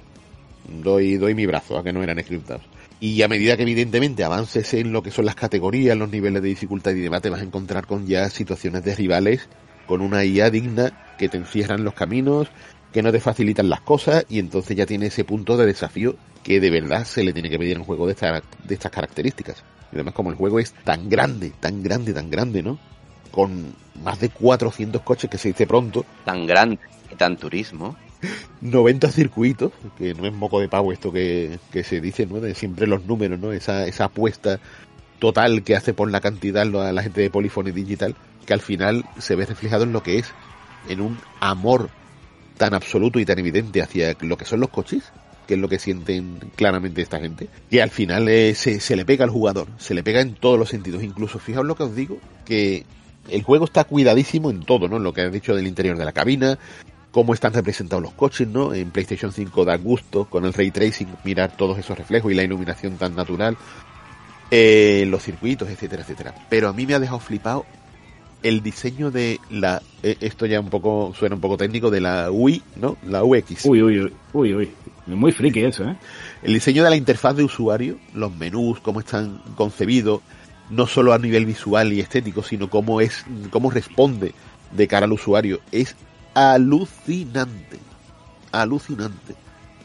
Doy, doy mi brazo a que no eran scriptados. Y a medida que evidentemente avances en lo que son las categorías, los niveles de dificultad y demás, te vas a encontrar con ya situaciones de rivales con una IA digna que te encierran los caminos, que no te facilitan las cosas y entonces ya tiene ese punto de desafío que de verdad se le tiene que pedir a un juego de, de estas características. Y además como el juego es tan grande, tan grande, tan grande, ¿no? Con más de 400 coches que se dice pronto. Tan grande y tan turismo. 90 circuitos, que no es moco de pavo esto que, se dice, ¿no? De siempre los números, ¿no? Esa, esa apuesta total que hace por la cantidad la, la gente de Polyphony Digital, que al final se ve reflejado en lo que es, en un amor tan absoluto y tan evidente hacia lo que son los coches, que es lo que sienten claramente esta gente, que al final eh, se, se le pega al jugador, se le pega en todos los sentidos, incluso fijaos lo que os digo, que el juego está cuidadísimo en todo, ¿no? En lo que has dicho del interior de la cabina, cómo están representados los coches, ¿no? En PlayStation 5 da gusto con el ray tracing mirar todos esos reflejos y la iluminación tan natural, eh, los circuitos, etcétera, etcétera. Pero a mí me ha dejado flipado el diseño de la, eh, esto ya un poco, suena un poco técnico, de la UI, ¿no? La UX. Uy, uy, uy, uy, uy. Muy friki eso, ¿eh? El diseño de la interfaz de usuario, los menús, cómo están concebidos, no solo a nivel visual y estético, sino cómo es, cómo responde de cara al usuario, es alucinante. Alucinante.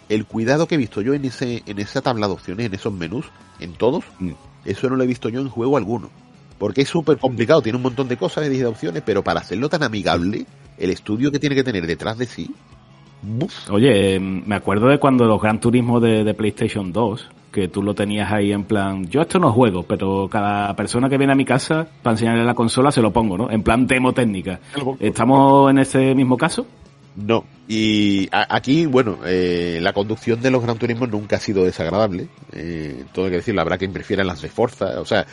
El cuidado que he visto yo en ese, en esa tabla de opciones, en esos menús, en todos, mm. eso no lo he visto yo en juego alguno. Porque es súper complicado, tiene un montón de cosas de opciones, pero para hacerlo tan amigable, el estudio que tiene que tener detrás de sí. Oye, me acuerdo de cuando los Gran Turismo de, de PlayStation 2, que tú lo tenías ahí en plan, yo esto no juego, pero cada persona que viene a mi casa para enseñarle la consola se lo pongo, ¿no? En plan demo técnica. ¿Estamos en ese mismo caso? No, y aquí, bueno, eh, la conducción de los Gran Turismo nunca ha sido desagradable. Eh, todo hay que decirlo, habrá quien prefiera las de Forza. O sea,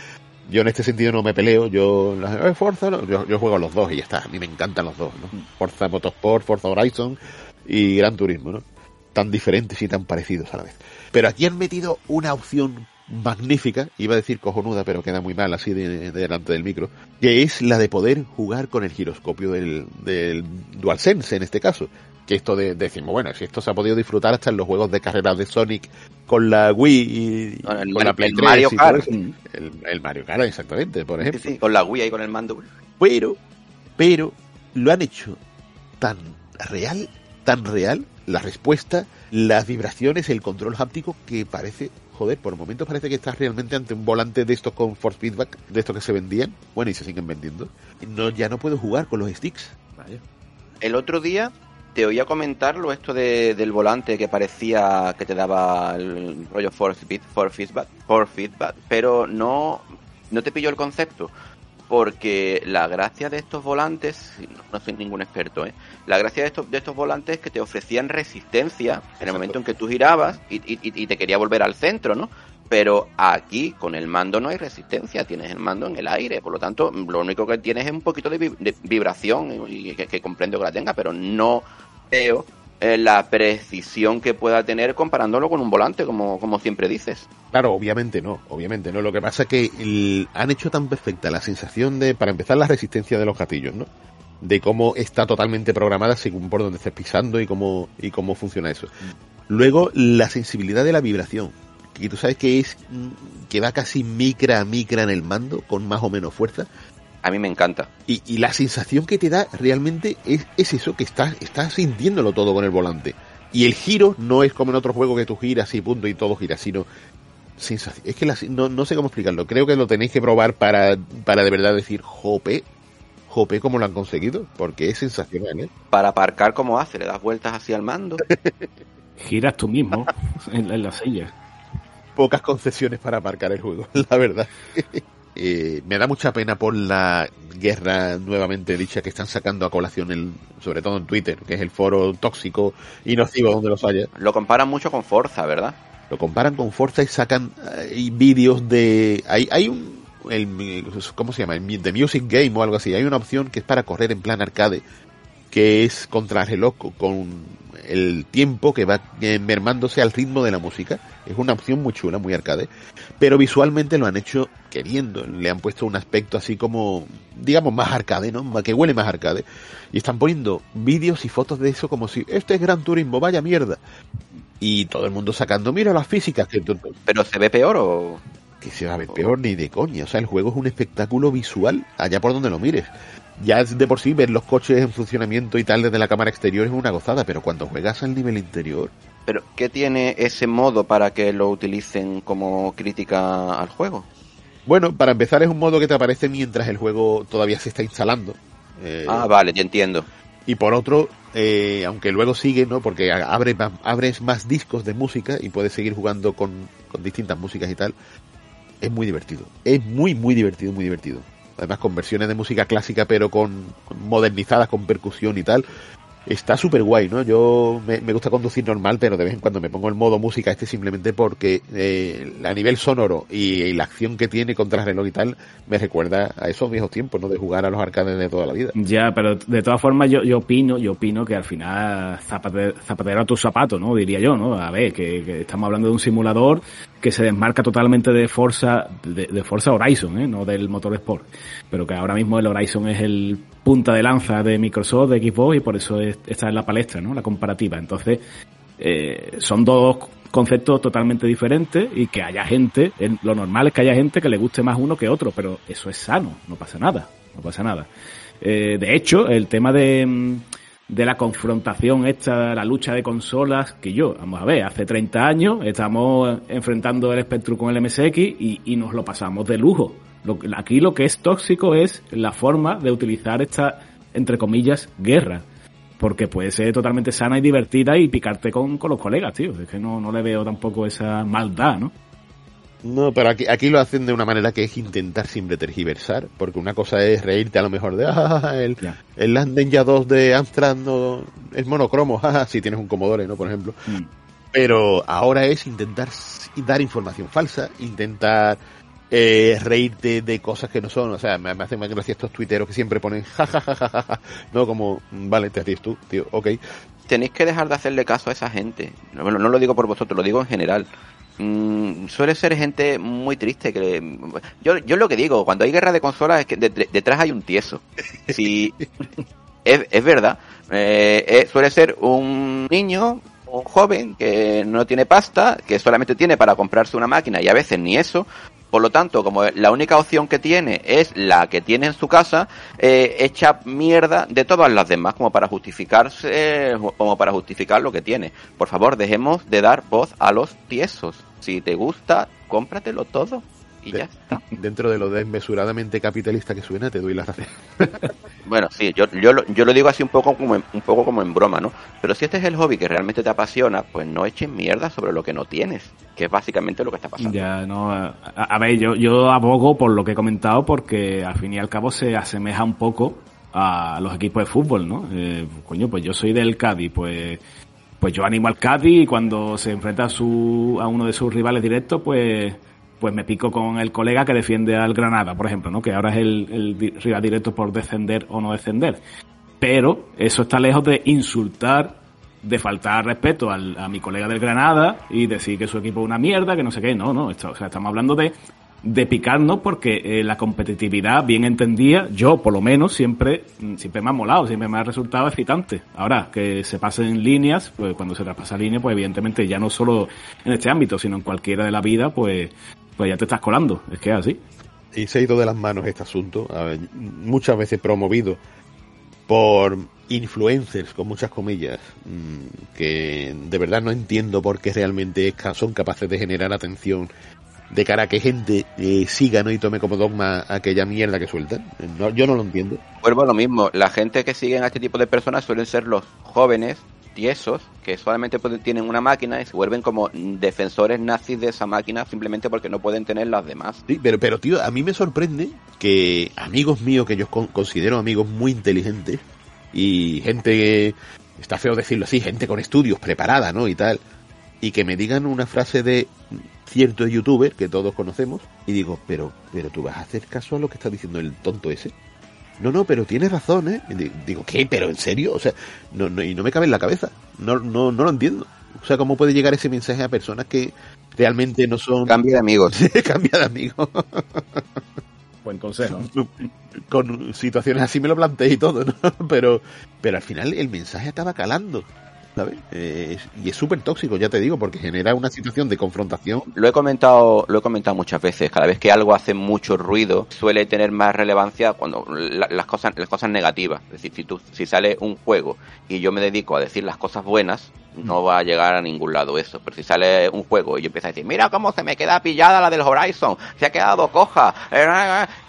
yo en este sentido no me peleo. Yo, las de Forza, yo, yo, juego a los dos y ya está. A mí me encantan los dos, ¿no? Forza Motorsport, Forza Horizon y Gran Turismo, ¿no? Tan diferentes y tan parecidos a la vez. Pero aquí han metido una opción magnífica, iba a decir cojonuda, pero queda muy mal así de, delante del micro, que es la de poder jugar con el giroscopio del, del DualSense en este caso. Que esto de, decimos, bueno, si esto se ha podido disfrutar hasta en los juegos de carreras de Sonic con la Wii y con la Play 3 Mario Kart. El, Mario Kart, exactamente, por ejemplo. Sí, con la Wii y con el mando. Pero, pero, lo han hecho tan real, tan real, la respuesta, las vibraciones, el control háptico que parece, joder, por momentos parece que estás realmente ante un volante de estos con force feedback, de estos que se vendían, bueno, y se siguen vendiendo. No, ya no puedo jugar con los sticks. El otro día te oía comentarlo esto de, del volante que parecía que te daba el rollo force, feedback, force feedback, pero no, no te pilló el concepto porque la gracia de estos volantes, no soy ningún experto, ¿eh? la gracia de estos, de estos volantes es que te ofrecían resistencia en el momento en que tú girabas y, te quería volver al centro, ¿no? pero aquí con el mando no hay resistencia, tienes el mando en el aire, por lo tanto lo único que tienes es un poquito de, vibración y que, comprendo que la tenga, pero no veo eh, la precisión que pueda tener comparándolo con un volante, como, como siempre dices. Claro, obviamente no, obviamente no. Lo que pasa es que han hecho tan perfecta la sensación de, para empezar, la resistencia de los gatillos, ¿no? De cómo está totalmente programada según por donde estés pisando y cómo, y cómo funciona eso. Luego, la sensibilidad de la vibración y tú sabes que es que va casi micra a micra en el mando, con más o menos fuerza. A mí me encanta. Y, la sensación que te da realmente es, es eso, que estás, estás sintiéndolo todo con el volante. Y el giro no es como en otro juego que tú giras y punto y todo gira, sino sensación. Es que no, no, sé cómo explicarlo. Creo que lo tenéis que probar para, para de verdad decir, jope, jope, cómo lo han conseguido, porque es sensacional, ¿eh? Para aparcar, ¿cómo hace? Le das vueltas hacia el mando. Giras tú mismo en, en la silla pocas concesiones para aparcar el juego, la verdad. Eh, me da mucha pena por la guerra nuevamente dicha que están sacando a colación, sobre todo en Twitter, que es el foro tóxico y nocivo donde los haya. Lo comparan mucho con Forza, ¿verdad? Lo comparan con Forza y sacan eh, vídeos de... Hay, hay un... El, ¿Cómo se llama? El, The Music Game o algo así. Hay una opción que es para correr en plan arcade, que es contra reloj con el tiempo que va eh, mermándose al ritmo de la música. Es una opción muy chula, muy arcade. Pero visualmente lo han hecho queriendo. Le han puesto un aspecto así como, digamos, más arcade, ¿no? Que huele más arcade. Y están poniendo vídeos y fotos de eso como si, este es Gran Turismo, vaya mierda. Y todo el mundo sacando, mira las físicas. Que... ¿Pero se ve peor o...? Que se va a ver peor ni de coña. O sea, el juego es un espectáculo visual allá por donde lo mires ya de por sí ver los coches en funcionamiento y tal desde la cámara exterior es una gozada, pero cuando juegas al nivel interior... Pero, ¿qué tiene ese modo para que lo utilicen como crítica al juego? Bueno, para empezar es un modo que te aparece mientras el juego todavía se está instalando. Eh, ah, vale, ya entiendo. Y por otro, eh, aunque luego sigue, ¿no? Porque abre, abres más discos de música y puedes seguir jugando con, con distintas músicas y tal. Es muy divertido. Es muy, muy divertido, muy divertido además con versiones de música clásica pero con, modernizadas con percusión y tal está súper guay, ¿no? Yo me, gusta conducir normal, pero de vez en cuando me pongo el modo música este simplemente porque eh, a nivel sonoro y, la acción que tiene contra reloj y tal me recuerda a esos viejos tiempos, ¿no? De jugar a los arcades de toda la vida. Ya, pero de todas formas yo, yo opino, yo opino que al final zapatero, a tu zapato, ¿no? Diría yo, ¿no? A ver, que, estamos hablando de un simulador que se desmarca totalmente de Forza, de, de Horizon, ¿eh? No del motor Sport. Pero que ahora mismo el Horizon es el punta de lanza de Microsoft, de Xbox, y por eso está en la palestra, ¿no? La comparativa. Entonces, eh, son dos conceptos totalmente diferentes y que haya gente, lo normal es que haya gente que le guste más uno que otro, pero eso es sano, no pasa nada, no pasa nada. Eh, de hecho, el tema de, de la confrontación esta, la lucha de consolas, que yo, vamos a ver, hace 30 años estamos enfrentando el Spectrum con el MSX y, y nos lo pasamos de lujo aquí lo que es tóxico es la forma de utilizar esta, entre comillas, guerra. Porque puede ser totalmente sana y divertida y picarte con, los colegas, tío. Es que no, no le veo tampoco esa maldad, ¿no? No, pero aquí, aquí lo hacen de una manera que es intentar siempre tergiversar, porque una cosa es reírte a lo mejor de, ah, el, el Land 2 de Amstrad no, es monocromo, ah, si tienes un Commodore, ¿no? Por ejemplo. Mm. Pero ahora es intentar dar información falsa, intentar eh, reírte de cosas que no son. O sea, me, hacen más gracia estos tuiteros que siempre ponen jajajajaja. no, como, vale, te ríes tú, tío, ok. Tenéis que dejar de hacerle caso a esa gente. Bueno, no lo digo por vosotros, lo digo en general. Mm, suele ser gente muy triste. que yo, yo lo que digo, cuando hay guerra de consolas es que detrás hay un tieso. Si, es, es verdad. Eh, eh, suele ser un niño un joven que no tiene pasta, que solamente tiene para comprarse una máquina y a veces ni eso, por lo tanto, como la única opción que tiene es la que tiene en su casa, eh, echa mierda de todas las demás como para justificarse, como para justificar lo que tiene. Por favor, dejemos de dar voz a los tiesos. Si te gusta, cómpratelo todo y ya está. Dentro de lo desmesuradamente capitalista que suena, te doy la razón. bueno, sí, yo, yo, lo, yo lo digo así un poco, como en, un poco como en broma, ¿no? Pero si este es el hobby que realmente te apasiona, pues no eches mierda sobre lo que no tienes, que es básicamente lo que está pasando. Ya, no, a, ver, yo, yo abogo por lo que he comentado porque al fin y al cabo se asemeja un poco a los equipos de fútbol, ¿no? Eh, coño, pues yo soy del Cádiz, pues pues yo animo al Cádiz y cuando se enfrenta a, su, a uno de sus rivales directos, pues pues me pico con el colega que defiende al Granada, por ejemplo, ¿no? que ahora es el, el rival directo por descender o no descender. Pero eso está lejos de insultar, de faltar respeto al, a mi colega del Granada y decir que su equipo es una mierda, que no sé qué. No, no, o sea, estamos hablando de, de picarnos porque eh, la competitividad bien entendida, yo por lo menos siempre, siempre me ha molado, siempre me ha resultado excitante. Ahora, que se pasen líneas, pues cuando se traspasa línea, pues evidentemente ya no solo en este ámbito, sino en cualquiera de la vida, pues pues ya te estás colando, es que es así. Y se ha ido de las manos este asunto, muchas veces promovido por influencers, con muchas comillas, mm, que de verdad no entiendo por qué realmente son capaces de generar atención de cara a que gente eh, siga ¿no? y tome como dogma aquella mierda que sueltan. yo no lo entiendo. Vuelvo a lo mismo, la gente que sigue a este tipo de personas suelen ser los jóvenes tiesos que solamente tienen una máquina y se vuelven como defensores nazis de esa máquina simplemente porque no pueden tener las demás. Sí, pero, pero tío, a mí me sorprende que amigos míos que yo considero amigos muy inteligentes y gente que, está feo decirlo así, gente con estudios preparada, ¿no? Y tal, y que me digan una frase de cierto youtuber que todos conocemos y digo, pero, pero tú vas a hacer caso a lo que está diciendo el tonto ese no, no, pero tienes razón, ¿eh? digo, ¿qué? ¿Pero en serio? O sea, no, no, y no me cabe en la cabeza. No, no, no lo entiendo. O sea, ¿cómo puede llegar ese mensaje a personas que realmente no son... Cambia de amigos. Cambia de amigos. Buen consejo. Con situaciones así me lo planteé y todo, ¿no? Pero, pero al final el mensaje estaba calando. Eh, y es súper tóxico, ya te digo, porque genera una situación de confrontación. Lo he comentado, lo he comentado muchas veces. Cada vez que algo hace mucho ruido, suele tener más relevancia cuando las cosas, las cosas negativas. Es decir, si tú, si sale un juego y yo me dedico a decir las cosas buenas, no va a llegar a ningún lado eso. Pero si sale un juego y yo empiezo a decir, mira cómo se me queda pillada la del Horizon, se ha quedado coja.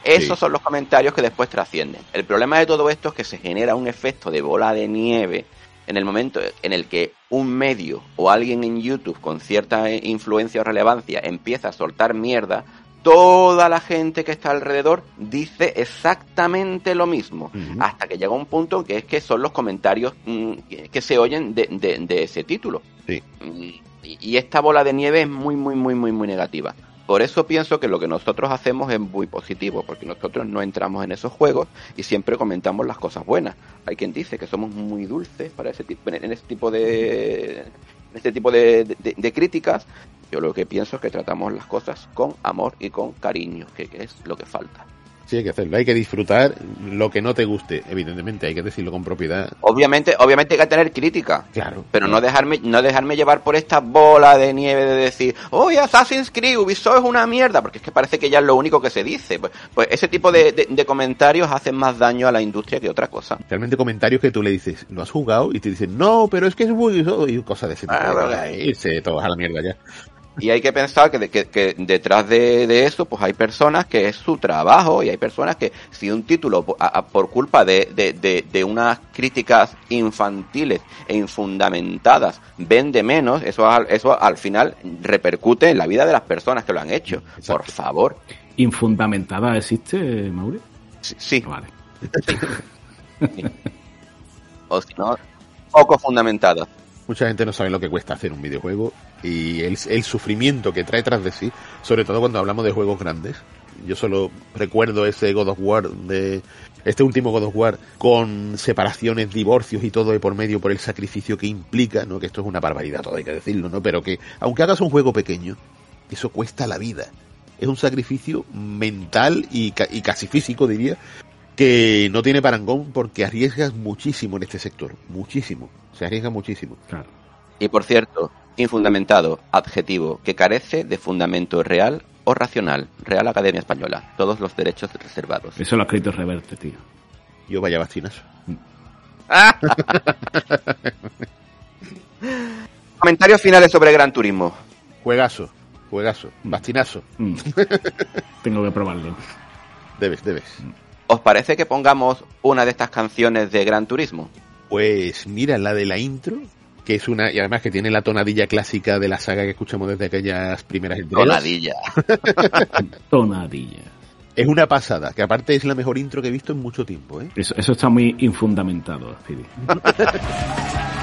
Esos son los comentarios que después trascienden. El problema de todo esto es que se genera un efecto de bola de nieve en el momento en el que un medio o alguien en YouTube con cierta influencia o relevancia empieza a soltar mierda, toda la gente que está alrededor dice exactamente lo mismo, hasta que llega un punto que es que son los comentarios mm, que se oyen de, de, ese título. Mm, y esta bola de nieve es muy, muy, muy, muy, muy negativa. Por eso pienso que lo que nosotros hacemos es muy positivo, porque nosotros no entramos en esos juegos y siempre comentamos las cosas buenas. Hay quien dice que somos muy dulces para ese tipo, en este tipo de, este tipo de, críticas. Yo lo que pienso es que tratamos las cosas con amor y con cariño, que es lo que falta. Sí, hay que hacerlo. Hay que disfrutar lo que no te guste, evidentemente. Hay que decirlo con propiedad. Obviamente, obviamente hay que tener crítica. Claro. Pero no dejarme, no dejarme llevar por esta bola de nieve de decir, oye, Assassin's Creed, Ubisoft es una mierda, porque es que parece que ya es lo único que se dice. Pues, pues ese tipo de, comentarios hacen más daño a la industria que otra cosa. Realmente comentarios que tú le dices, ¿lo has jugado? Y te dicen, no, pero es que es muy... y cosas de ese tipo. Ah, irse todos a la mierda ya. Y hay que pensar que, que, detrás de, eso, pues hay personas que es su trabajo y hay personas que si un título por, culpa de, de, unas críticas infantiles e infundamentadas vende menos, eso, eso al final repercute en la vida de las personas que lo han hecho. Por favor. ¿Infundamentada existe, Mauri? Sí. Vale. O si no, poco fundamentada. Mucha gente no sabe lo que cuesta hacer un videojuego y el, sufrimiento que trae tras de sí, sobre todo cuando hablamos de juegos grandes. Yo solo recuerdo ese God of War de este último God of War con separaciones, divorcios y todo de por medio por el sacrificio que implica, ¿no? Que esto es una barbaridad, todo hay que decirlo, ¿no? Pero que aunque hagas un juego pequeño, eso cuesta la vida. Es un sacrificio mental y, y casi físico, diría, que no tiene parangón porque arriesgas muchísimo en este sector, muchísimo se arriesga muchísimo. Claro. Y por cierto, infundamentado, adjetivo, que carece de fundamento real o racional. Real Academia Española. Todos los derechos reservados. Eso lo ha escrito Reverte, tío. Yo vaya bastinas. Comentarios finales sobre Gran Turismo. Juegazo, juegazo, mm. bastinazo. Mm. Tengo que probarlo. Debes, debes. ¿Os parece que pongamos una de estas canciones de Gran Turismo? Pues mira, la de la intro, que es una, y además que tiene la tonadilla clásica de la saga que escuchamos desde aquellas primeras entregas. Tonadilla. tonadilla. Es una pasada, que aparte es la mejor intro que he visto en mucho tiempo. ¿eh? Eso, eso está muy infundamentado,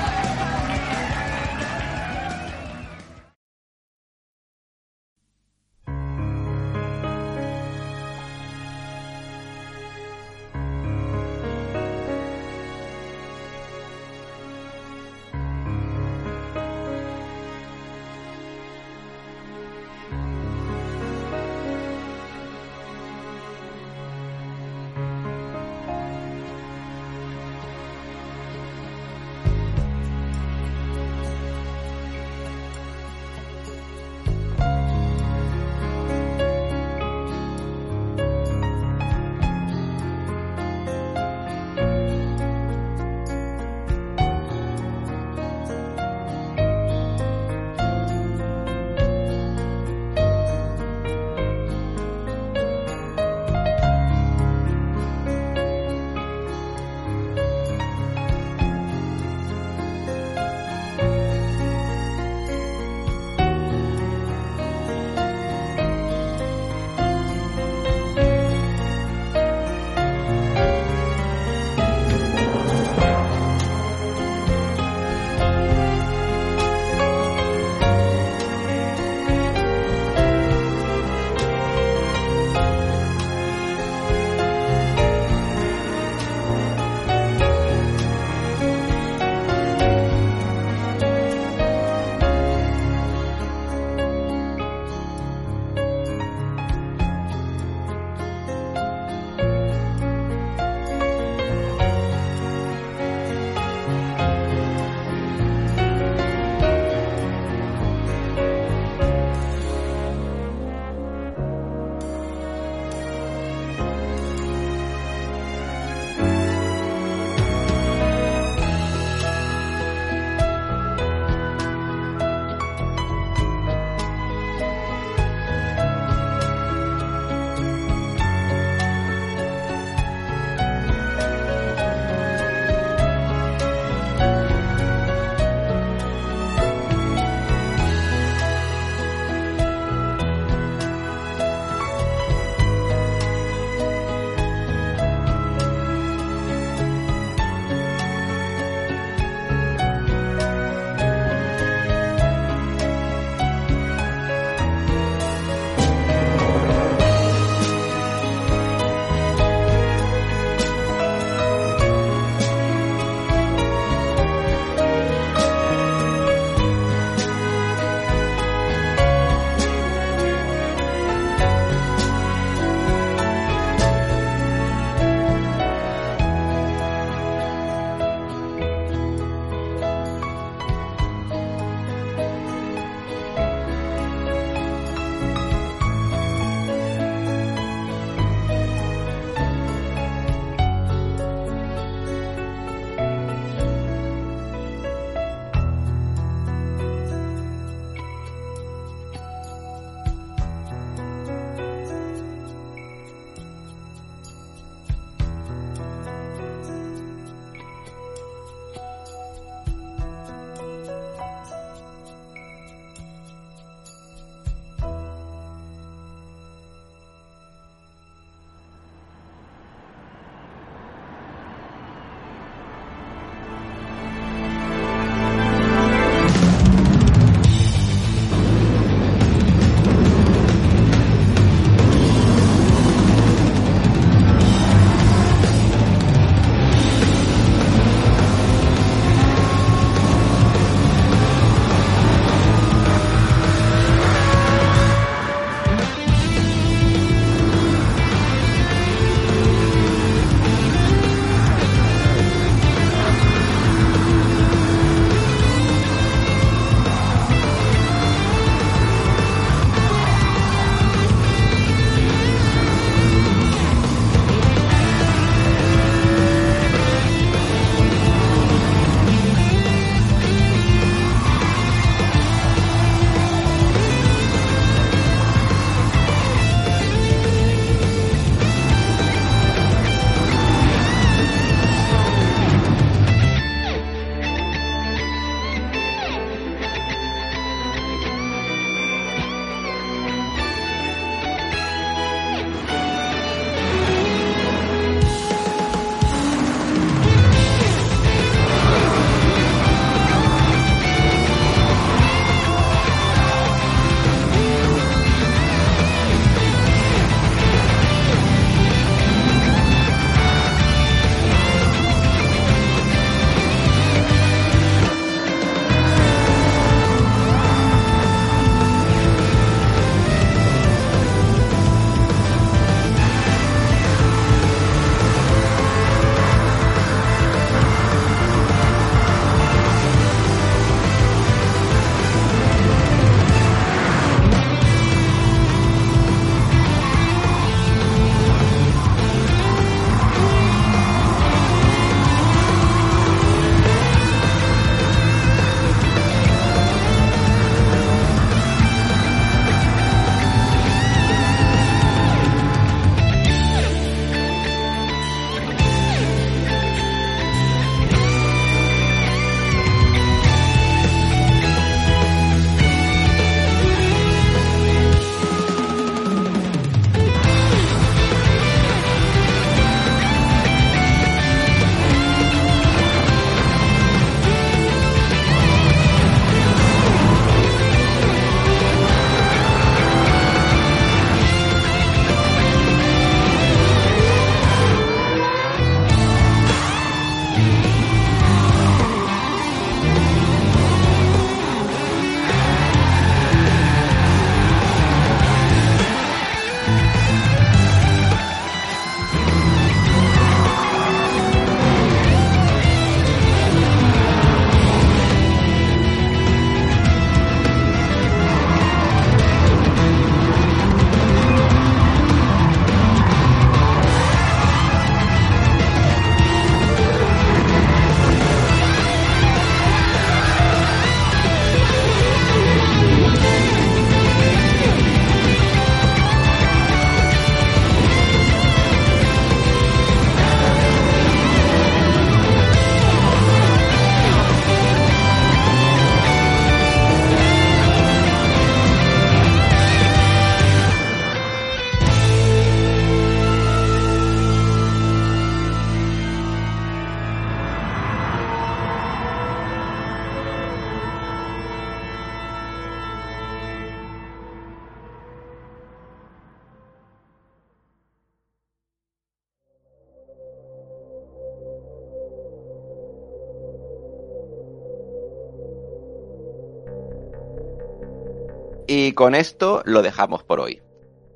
Y con esto lo dejamos por hoy.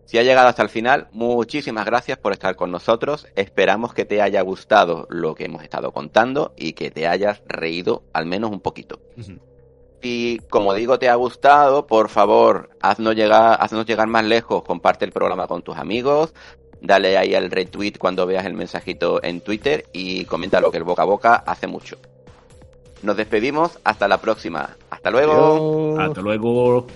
Si ha llegado hasta el final, muchísimas gracias por estar con nosotros. Esperamos que te haya gustado lo que hemos estado contando y que te hayas reído al menos un poquito. Si, como digo, te ha gustado, por favor, haznos llegar, haznos llegar más lejos, comparte el programa con tus amigos, dale ahí al retweet cuando veas el mensajito en Twitter y comenta lo que el boca a boca hace mucho. Nos despedimos, hasta la próxima. Hasta luego. Hasta luego.